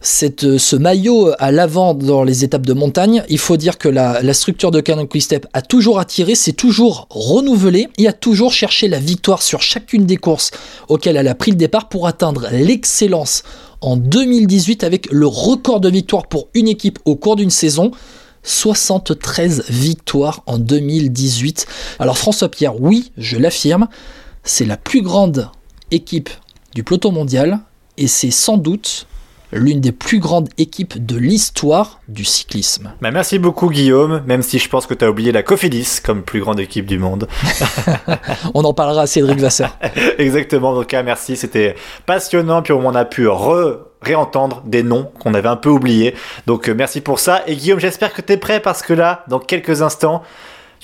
ce maillot à l'avant dans les étapes de montagne. Il faut dire que la, structure de Canon Quick Step a toujours attiré, c'est toujours renouvelé et a toujours cherché la victoire sur chacune des courses auxquelles elle a pris le départ pour atteindre l'excellence en 2018 avec le record de victoire pour une équipe au cours d'une saison. 73 victoires en 2018. Alors François Pierre, oui, je l'affirme, c'est la plus grande équipe du peloton mondial et c'est sans doute l'une des plus grandes équipes de l'histoire du cyclisme. Bah merci beaucoup Guillaume, même si je pense que tu as oublié la Cofidis comme plus grande équipe du monde. on en parlera à Cédric Vasseur. Exactement, donc ah, merci, c'était passionnant, puis on a pu re réentendre des noms qu'on avait un peu oubliés. Donc euh, merci pour ça. Et Guillaume, j'espère que tu es prêt parce que là, dans quelques instants,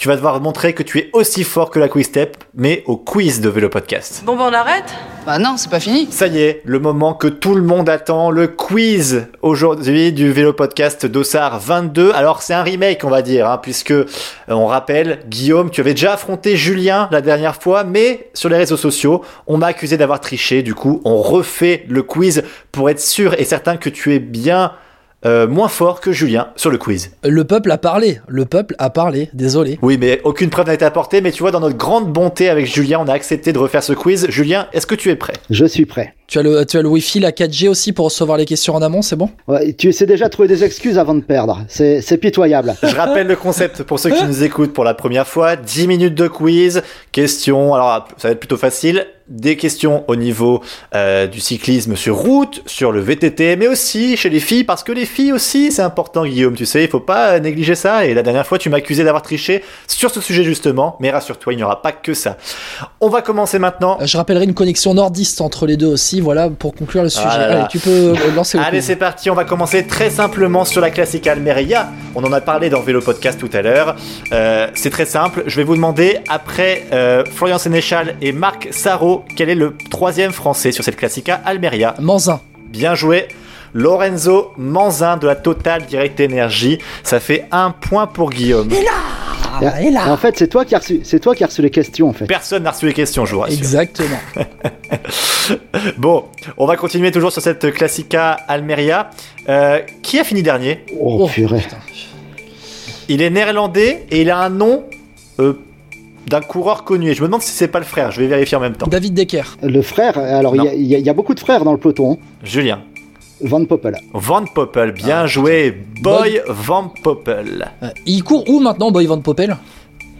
tu vas devoir montrer que tu es aussi fort que la Quiz Step, mais au quiz de Vélo Podcast. Bon, ben on arrête Bah non, c'est pas fini. Ça y est, le moment que tout le monde attend, le quiz aujourd'hui du Vélo Podcast Dossard 22. Alors c'est un remake, on va dire, hein, puisque euh, on rappelle, Guillaume, tu avais déjà affronté Julien la dernière fois, mais sur les réseaux sociaux, on m'a accusé d'avoir triché. Du coup, on refait le quiz pour être sûr et certain que tu es bien euh, moins fort que Julien sur le quiz. Le peuple a parlé, le peuple a parlé, désolé. Oui, mais aucune preuve n'a été apportée, mais tu vois, dans notre grande bonté avec Julien, on a accepté de refaire ce quiz. Julien, est-ce que tu es prêt? Je suis prêt. Tu as, le, tu as le Wi-Fi, la 4G aussi pour recevoir les questions en amont, c'est bon? Ouais, Tu sais déjà trouver des excuses avant de perdre. C'est pitoyable. Je rappelle le concept pour ceux qui nous écoutent pour la première fois. 10 minutes de quiz, questions, alors ça va être plutôt facile des questions au niveau euh, du cyclisme sur route, sur le VTT, mais aussi chez les filles, parce que les filles aussi, c'est important, Guillaume, tu sais, il faut pas négliger ça. Et la dernière fois, tu m'accusais d'avoir triché sur ce sujet justement, mais rassure-toi, il n'y aura pas que ça. On va commencer maintenant. Je rappellerai une connexion nordiste entre les deux aussi, voilà, pour conclure le sujet. Allez, tu peux euh, lancer le Allez, c'est parti, on va commencer très simplement sur la classique Almeria. On en a parlé dans Vélo Podcast tout à l'heure. Euh, c'est très simple, je vais vous demander, après Florian Sénéchal et Marc Sarro, quel est le troisième français sur cette Classica Almeria? Manzin. Bien joué. Lorenzo Manzin de la Total Direct Energy. Ça fait un point pour Guillaume. et là. Et en fait, c'est toi qui as reçu, c'est toi qui as reçu les questions en fait. Personne n'a reçu les questions, je vous rassure. Exactement. Bon, on va continuer toujours sur cette Classica Almeria. Euh, qui a fini dernier? Oh, purée. putain. Il est néerlandais et il a un nom euh, d'un coureur connu. Et je me demande si c'est pas le frère. Je vais vérifier en même temps. David Decker. Le frère, alors y, y il y a beaucoup de frères dans le peloton. hein. Julien. Van Poppel. Van Poppel, bien Ah, joué. Boy Van Poppel. Euh, il court où maintenant, Boy Van Poppel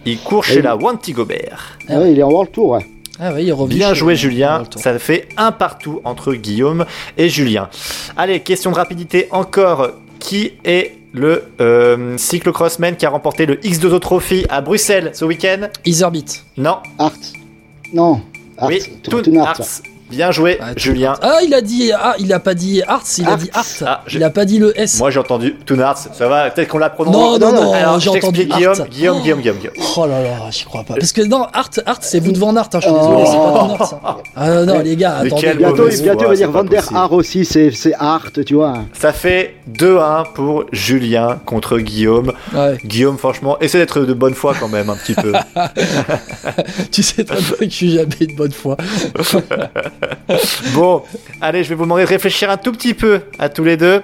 Il court chez Oui. la Wanty Gobert. Ah Ah ouais, il est en World Tour. Ouais. Ah oui, il est revenu. Bien joué Julien, ça fait un partout entre Guillaume et Julien. Allez, question de rapidité encore. Qui est le euh, cyclocrossman qui a remporté le X2O Trophy à Bruxelles ce week-end? Iserbit. Non, Art. Non. Art. oui, Toon Toon Art, Arts. Bien joué Ah, Julien. Ah, il a dit. Ah, il a pas dit Arts, il a Arts. dit Art. Ah, je- Il a pas dit le S. Moi j'ai entendu Toon Arts, ça va, peut-être qu'on l'a prononcé. non, non, non, Alors, j'ai entendu Guillaume, Art. Guillaume, Guillaume, Guillaume, Guillaume. Oh là là, j'y crois pas. Parce que non, Art, Art, c'est Wout van Art. Hein, je suis désolé, c'est pas Van Art. ça. Ah non, les gars, attendez. quel Bientôt, bientôt va dire Van der. Haar aussi, c'est c'est Art, tu vois. Ça fait 2-1 pour Julien contre Guillaume. Ouais. Guillaume, franchement, essaie d'être de bonne foi quand même, un petit peu. Tu sais très bien que je suis jamais de bonne foi. Bon, allez, je vais vous demander de réfléchir un tout petit peu à tous les deux.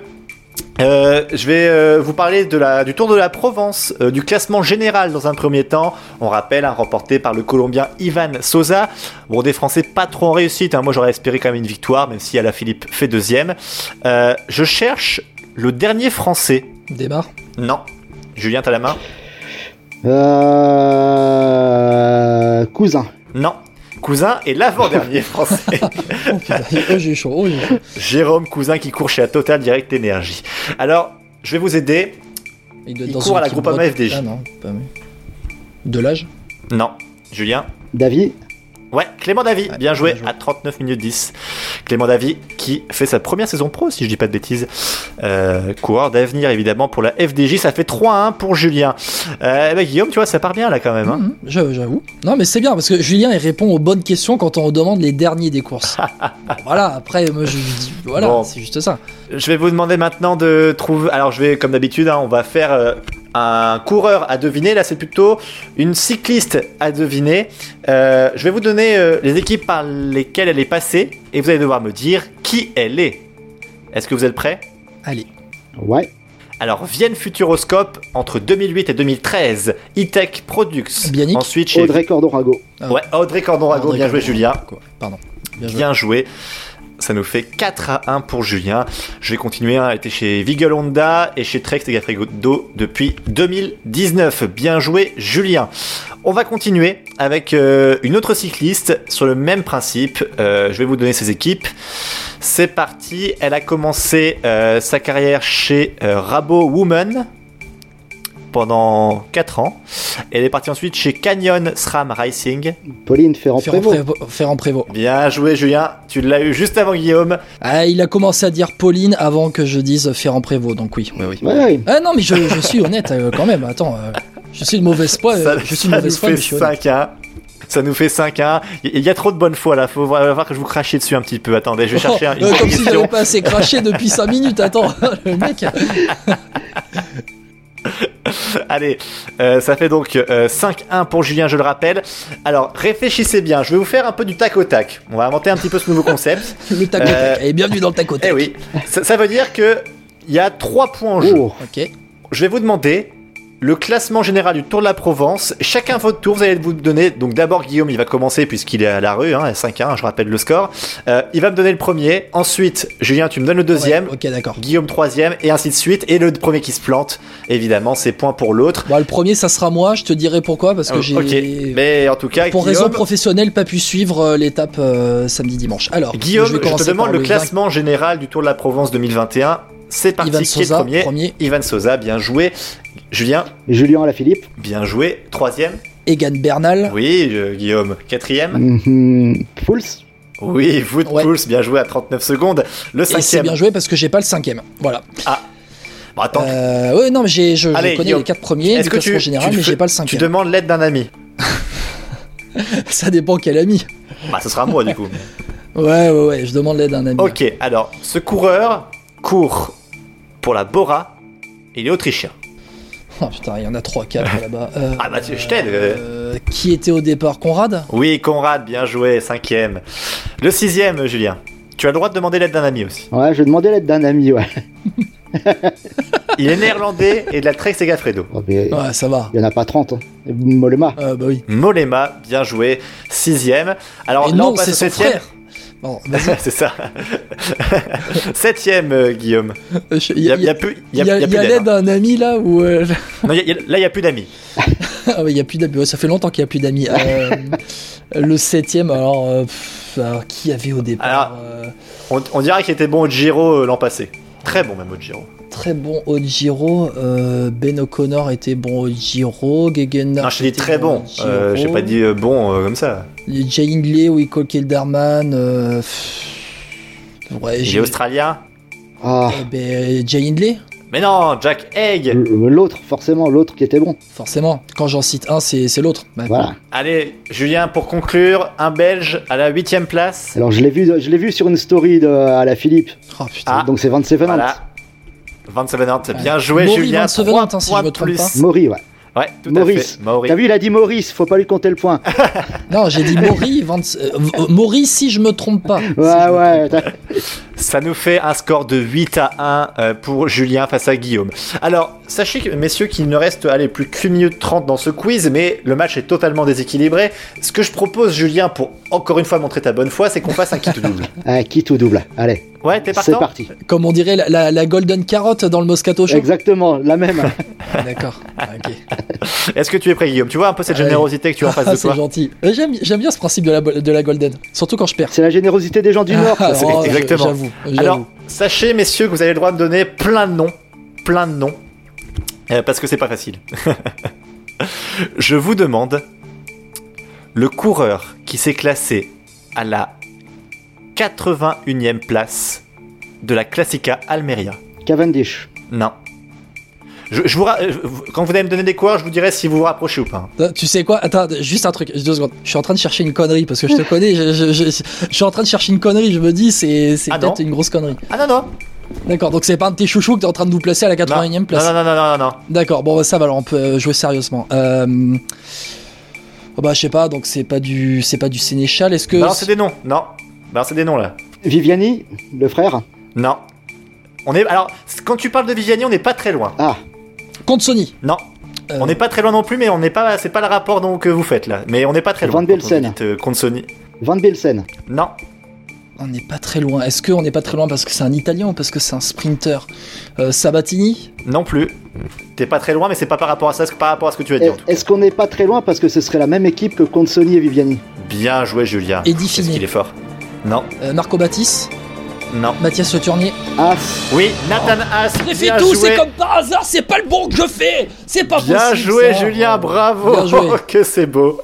Euh, je vais euh, vous parler de la, du Tour de la Provence, euh, du classement général dans un premier temps. On rappelle, hein, remporté par le Colombien Ivan Sosa. Bon, des Français pas trop en réussite. hein. Moi, j'aurais espéré quand même une victoire, même si Alaphilippe fait deuxième. Euh, je cherche le dernier Français. Démarre. Non. Julien, t'as la main? Euh... Cousin. Non. Cousin et l'avant-dernier Français. Oh putain, oh, j'ai chaud, oh, j'ai chaud. Jérôme Cousin qui court chez la Total Direct Énergie. Alors, je vais vous aider. Il, doit être Il dans court à la Groupama. FDJ. Ah non, pas. De l'âge? Non. Julien? David? Ouais, Clément Davy, Ouais, bien joué bien joué. à 39 minutes 10. Clément Davy qui fait sa première saison pro, si je dis pas de bêtises. Euh, coureur d'avenir évidemment pour la FDJ, ça fait 3-1 pour Julien. Euh, bah, Guillaume, tu vois, ça part bien là quand même. Hein. Mhm, j'avoue, J'avoue. Non, mais c'est bien parce que Julien il répond aux bonnes questions quand on demande les derniers des courses. Voilà, après, moi je dis, voilà, Bon. c'est juste ça. Je vais vous demander maintenant de trouver. Alors, je vais, comme d'habitude, hein, on va faire euh, un coureur à deviner. Là, c'est plutôt une cycliste à deviner. Euh, je vais vous donner euh, les équipes par lesquelles elle est passée et vous allez devoir me dire qui elle est. Est-ce que vous êtes prêts? Allez. Ouais. Alors, Vienne Futuroscope entre 2008 et 2013. E-Tech Products. Bianic. Ensuite, chez Audrey Cordon-Rago. Ah Ouais, Audrey Cordon-Rago. André Bien joué, Cordon. Quoi. Pardon. Bien joué. Bien joué. Ça nous fait 4 à 1 pour Julien. Je vais continuer. hein. Était chez Vigel Honda et chez Trek Segafredo depuis 2019. Bien joué, Julien. On va continuer avec euh, une autre cycliste sur le même principe. Euh, je vais vous donner ses équipes. C'est parti. Elle a commencé euh, sa carrière chez Rabo Woman pendant 4 ans. Elle est partie ensuite chez Canyon SRAM Racing. Pauline Ferrand-Prévot. Ferrand-Prévot. Bien joué, Julien. Tu l'as eu juste avant Guillaume. Ah, il a commencé à dire Pauline avant que je dise Ferrand-Prévôt, donc oui. oui, oui. Ouais, ouais. Ah non, mais je, je suis honnête euh, quand même. Attends, euh, je suis de mauvaise foi. euh, ça, je suis de ça mauvaise nous foi, fait mais je suis honnête. 5-1. Ça nous fait 5-1. Il y a trop de bonne foi là. Faut voir que je vous crachais dessus un petit peu. Attendez, je vais chercher un- une Euh, comme si j'avais pas assez craché depuis 5 minutes. Attends, le mec. Allez, euh, ça fait donc euh, 5-1 pour Julien, je le rappelle. Alors, réfléchissez bien. Je vais vous faire un peu du tac au tac. On va inventer un petit peu ce nouveau concept. Le tac au tac. Euh, Et bienvenue dans le tac au tac. Eh oui. Ça, ça veut dire que il y a 3 points en jeu. Oh. Ok. Je vais vous demander le classement général du Tour de la Provence. Chacun votre tour, vous allez vous donner. Donc d'abord Guillaume, il va commencer puisqu'il est à la rue, hein, à 5-1, je rappelle le score. Euh, il va me donner le premier. Ensuite, Julien, tu me donnes le deuxième. Ouais, ok, d'accord. Guillaume troisième et ainsi de suite. Et le premier qui se plante, évidemment, c'est point pour l'autre. Bon, le premier, ça sera moi. Je te dirai pourquoi parce que Oh, j'ai. ok. Mais en tout cas, Pour Guillaume, raison professionnelle, pas pu suivre euh, l'étape euh, samedi dimanche. Alors, Guillaume, je, te demande le classement général du Tour de la Provence 2021. C'est parti. Ivan qui est le Sosa, premier, premier. Ivan Sosa, bien joué. Julien, Julien Alaphilippe. bien joué. Troisième. Egan Bernal. Oui, je- Guillaume. Quatrième. Mhm. Pouls. Oui, Ouais. Pulse, bien joué à 39 secondes. Le Et c'est cinquième. bien joué parce que j'ai pas le cinquième. Voilà. Bon, attends, Euh, ouais, non, mais j'ai, je, je Allez, connais Guillaume, les quatre premiers est-ce que tu, général, tu mais j'ai pas le tu cinquième. demandes l'aide d'un ami Ça dépend quel ami. Bah, ce sera moi du coup. Ouais, ouais, ouais, je demande l'aide d'un ami. ok, alors, ce coureur court pour la Bora. Il est autrichien. Oh putain, il y en a 3-4 là-bas. Euh, Ah bah tu- je t'aide. euh. qui était au départ? Conrad? Oui, Conrad, bien joué, cinquième. Le sixième, Julien. Tu as le droit de demander l'aide d'un ami aussi. Ouais, je demandais l'aide d'un ami, ouais. Il est néerlandais et de la Trek Segafredo. Oh, mais Ouais, ça va. Il y en a pas 30. Hein. Molema. Euh, bah oui. Molema, bien joué, sixième. Alors Et là, non, on passe c'est au son septième. frère. Bon, c'est ça. Septième, euh, Guillaume. Euh, Il y a, y y il y y l'aide d'un ami là euh, hein. Non, il y a- il y a- là, il y a plus d'amis. ah ouais, y a plus d'amis. Ouais, ça fait longtemps qu'il y a plus d'amis. Euh, le septième, alors, euh, pff, alors, qui avait au départ Alors- euh, On, on dirait qu'il était bon au Giro euh, l'an passé. Très bon même au Giro. Très bon au Giro. euh, ben O'Connor était bon au Giro. Gegenhardt Non, je était très bon. au Euh. J'ai pas dit euh, bon euh, comme ça. Jay Hindley ou Nicole Kelderman. euh, ouais, Il j'ai- est australien. Ah, eh ben, Jay Hindley, Mais non, Jack Egg. l'autre, forcément, l'autre qui était bon. forcément. Quand j'en cite un, c'est c'est l'autre. Ouais. Voilà. Allez, Julien, pour conclure, un Belge à la huitième place. Alors, je l'ai vu, je l'ai vu sur une story de, à la Philippe. Oh putain. Ah, Donc, c'est 27 voilà. 27 Nantes. Bien joué, Maurice Julien. 27 Trois Nantes, hein, si je me trompe plus. pas. Maury, ouais. Ouais, tout Maurice. à fait. Maurice. T'as vu, il a dit Maurice, faut pas lui compter le point. Non, j'ai dit Maury, 20 euh, euh, Maury, si je me trompe pas. Ouais, ouais. Ça nous fait un score de 8 à 1 euh, pour Julien face à Guillaume. Alors, sachez, que, messieurs, qu'il ne reste allez, plus qu'une minute 30 dans ce quiz, mais le match est totalement déséquilibré. Ce que je propose, Julien, pour encore une fois montrer ta bonne foi, c'est qu'on fasse un kit double. Ah, qui tout double Allez, Ouais, t'es c'est partant parti. pas. Comme on dirait la, la- la golden carotte dans le Moscato Show. Exactement, la même. D'accord. Ah, ok. Est-ce que tu es prêt, Guillaume? Tu vois un peu cette Allez. générosité que tu as en face Ah, de c'est toi? gentil. Euh, J'aime, j'aime bien ce principe de la, de la golden, surtout quand je perds. C'est la générosité des gens du Nord. Ah, oh, exactement. J'avoue. J'avoue. Alors, sachez, messieurs, que vous avez le droit de donner plein de noms. Plein de noms. Euh, parce que c'est pas facile. Je vous demande le coureur qui s'est classé à la 81e place de la Classica Almeria. Cavendish. Non. Je, je vous ra- quand vous allez me donner des coureurs, je vous dirai si vous vous rapprochez ou pas. Tu sais quoi? Attends, juste un truc, deux secondes. Je suis en train de chercher une connerie parce que je te connais. Je, je- je- je suis en train de chercher une connerie. Je me dis, c'est, Ah peut-être une grosse connerie. Ah non, non. D'accord, donc c'est pas un de tes chouchous que t'es en train de nous placer à la 81 e place? Non, non, non, non, non, non. D'accord, bon, bah, ça va, alors on peut euh, jouer sérieusement. Euh... oh, bah, je sais pas, donc c'est pas du, c'est pas du Sénéchal. Est-ce que. Non, c'est des noms. Non. Non, c'est des noms là. Viviani, le frère? Non. On est alors quand tu parles de Viviani, on n'est pas très loin. Ah, Contre Sony. Non. Euh, On n'est pas très loin non plus, mais on n'est pas, c'est pas le rapport donc que vous faites là. Mais on n'est pas très Van loin. quand Belsen. euh, contre Sony. Van Belsen. Non. On n'est pas très loin. Est-ce qu'on n'est pas très loin parce que c'est un Italien ou parce que c'est un sprinter? Euh, Sabatini? Non plus. T'es pas très loin, mais c'est pas par rapport à ça, c'est par rapport à ce que tu as dit. En tout cas. Est-ce qu'on n'est pas très loin parce que ce serait la même équipe que Consoni et Viviani? Bien joué, Julien. Eddie Est-ce qu'il est fort Non. Euh, Marco Battis? Non. Mathias Le Tournier Ah, Oui, Nathan Haas. J'ai fait tout, c'est comme par hasard, c'est pas le bon que je fais C'est pas Bien possible joué, ça. Julien, bravo. Bien joué. que c'est beau.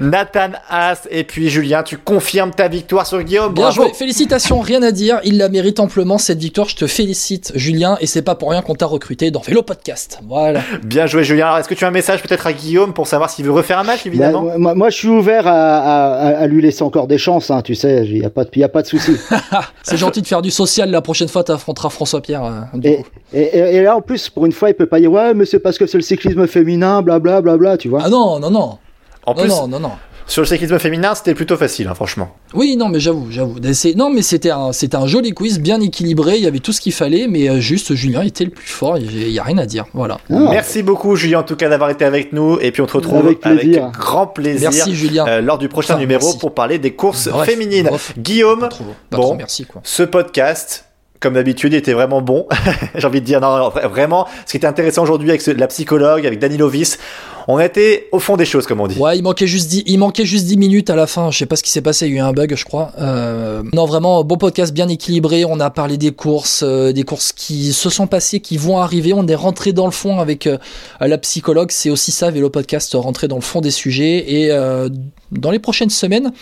Nathan Haas et puis Julien, tu confirmes ta victoire sur Guillaume. Bien bravo. joué, félicitations, rien à dire, il la mérite amplement cette victoire, je te félicite Julien, et c'est pas pour rien qu'on t'a recruté dans Vélo Podcast, voilà. Bien joué, Julien. Alors, est-ce que tu as un message peut-être à Guillaume pour savoir s'il veut refaire un match, évidemment bah, moi, moi, je suis ouvert à, à- à lui laisser encore des chances, hein, tu sais, il n'y a pas de, y a pas de souci. C'est gentil de faire du social, la prochaine fois t'affronteras François Pierre. euh, du et, coup. et, et- et là, en plus, pour une fois, il peut pas dire ouais, mais c'est parce que c'est le cyclisme féminin, blablabla, bla, bla, tu vois. Ah non, non, non, En non, plus, non, non, non. sur le cyclisme féminin, c'était plutôt facile, hein, franchement. Oui, non, mais j'avoue, j'avoue. C'est- Non, mais c'était un, un joli quiz, bien équilibré, il y avait tout ce qu'il fallait, mais euh, juste Julien était le plus fort, il y a rien à dire, voilà. Ah. Merci beaucoup, Julien, en tout cas, d'avoir été avec nous. Et puis, on te retrouve Avec avec, plaisir. grand plaisir Merci Julien. euh, lors du prochain Enfin, numéro merci. pour parler des courses Bref, féminines. bref. Guillaume, Pas trop, pas bon. trop, merci quoi. ce podcast, comme d'habitude, était vraiment bon. J'ai envie de dire, non, non, vra- vraiment, ce qui était intéressant aujourd'hui avec ce- la psychologue, avec Dani Lovis, on été au fond des choses, comme on dit. Ouais, il manquait juste 10, il manquait juste 10 minutes à la fin. Je sais pas ce qui s'est passé, il y a eu un bug, je crois. Euh, non, vraiment, bon podcast bien équilibré. On a parlé des courses, euh, des courses qui se sont passées, qui vont arriver. On est rentré dans le fond avec euh, la psychologue. C'est aussi ça, Vélo Podcast, rentrer dans le fond des sujets. Et dans les prochaines semaines,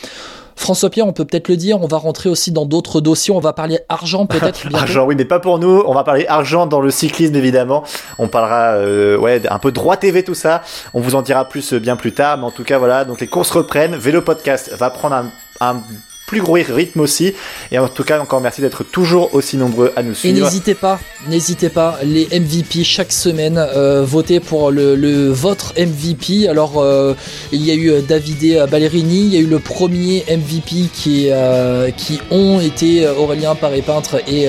François Pierre, on peut peut-être le dire, on va rentrer aussi dans d'autres dossiers. On va parler argent peut-être. Argent, oui, mais pas pour nous. On va parler argent dans le cyclisme, évidemment. On parlera, euh, ouais, un peu droit TV, tout ça. On vous en dira plus euh, bien plus tard. Mais en tout cas, voilà. Donc les courses reprennent. Vélo Podcast va prendre un, un plus gros rythme aussi. Et en tout cas, encore merci d'être toujours aussi nombreux à nous Et suivre. n'hésitez pas, n'hésitez pas, les MVP chaque semaine, euh, votez pour le, le- votre MVP. Alors, euh, il y a eu euh, Davide Ballerini, il y a eu le premier MVP qui, euh, qui ont été Aurélien Paré-Peintre et,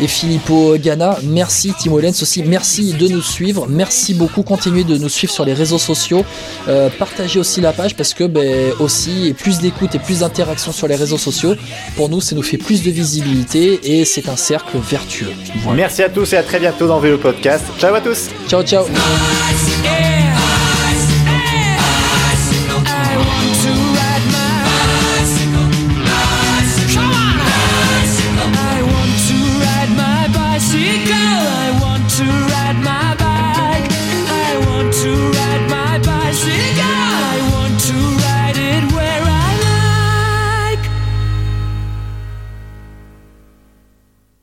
et Filippo Ganna. Merci Timo Lenz aussi, merci de nous suivre, merci beaucoup, continuez de nous suivre sur les réseaux sociaux, partagez aussi la page parce que ben, aussi, et plus d'écoute et plus d'interaction sur les réseaux sociaux, pour nous, ça nous fait plus de visibilité et c'est un cercle vertueux. Voilà. Merci à tous et à très bientôt dans VO Podcast. Ciao à tous. Ciao, ciao.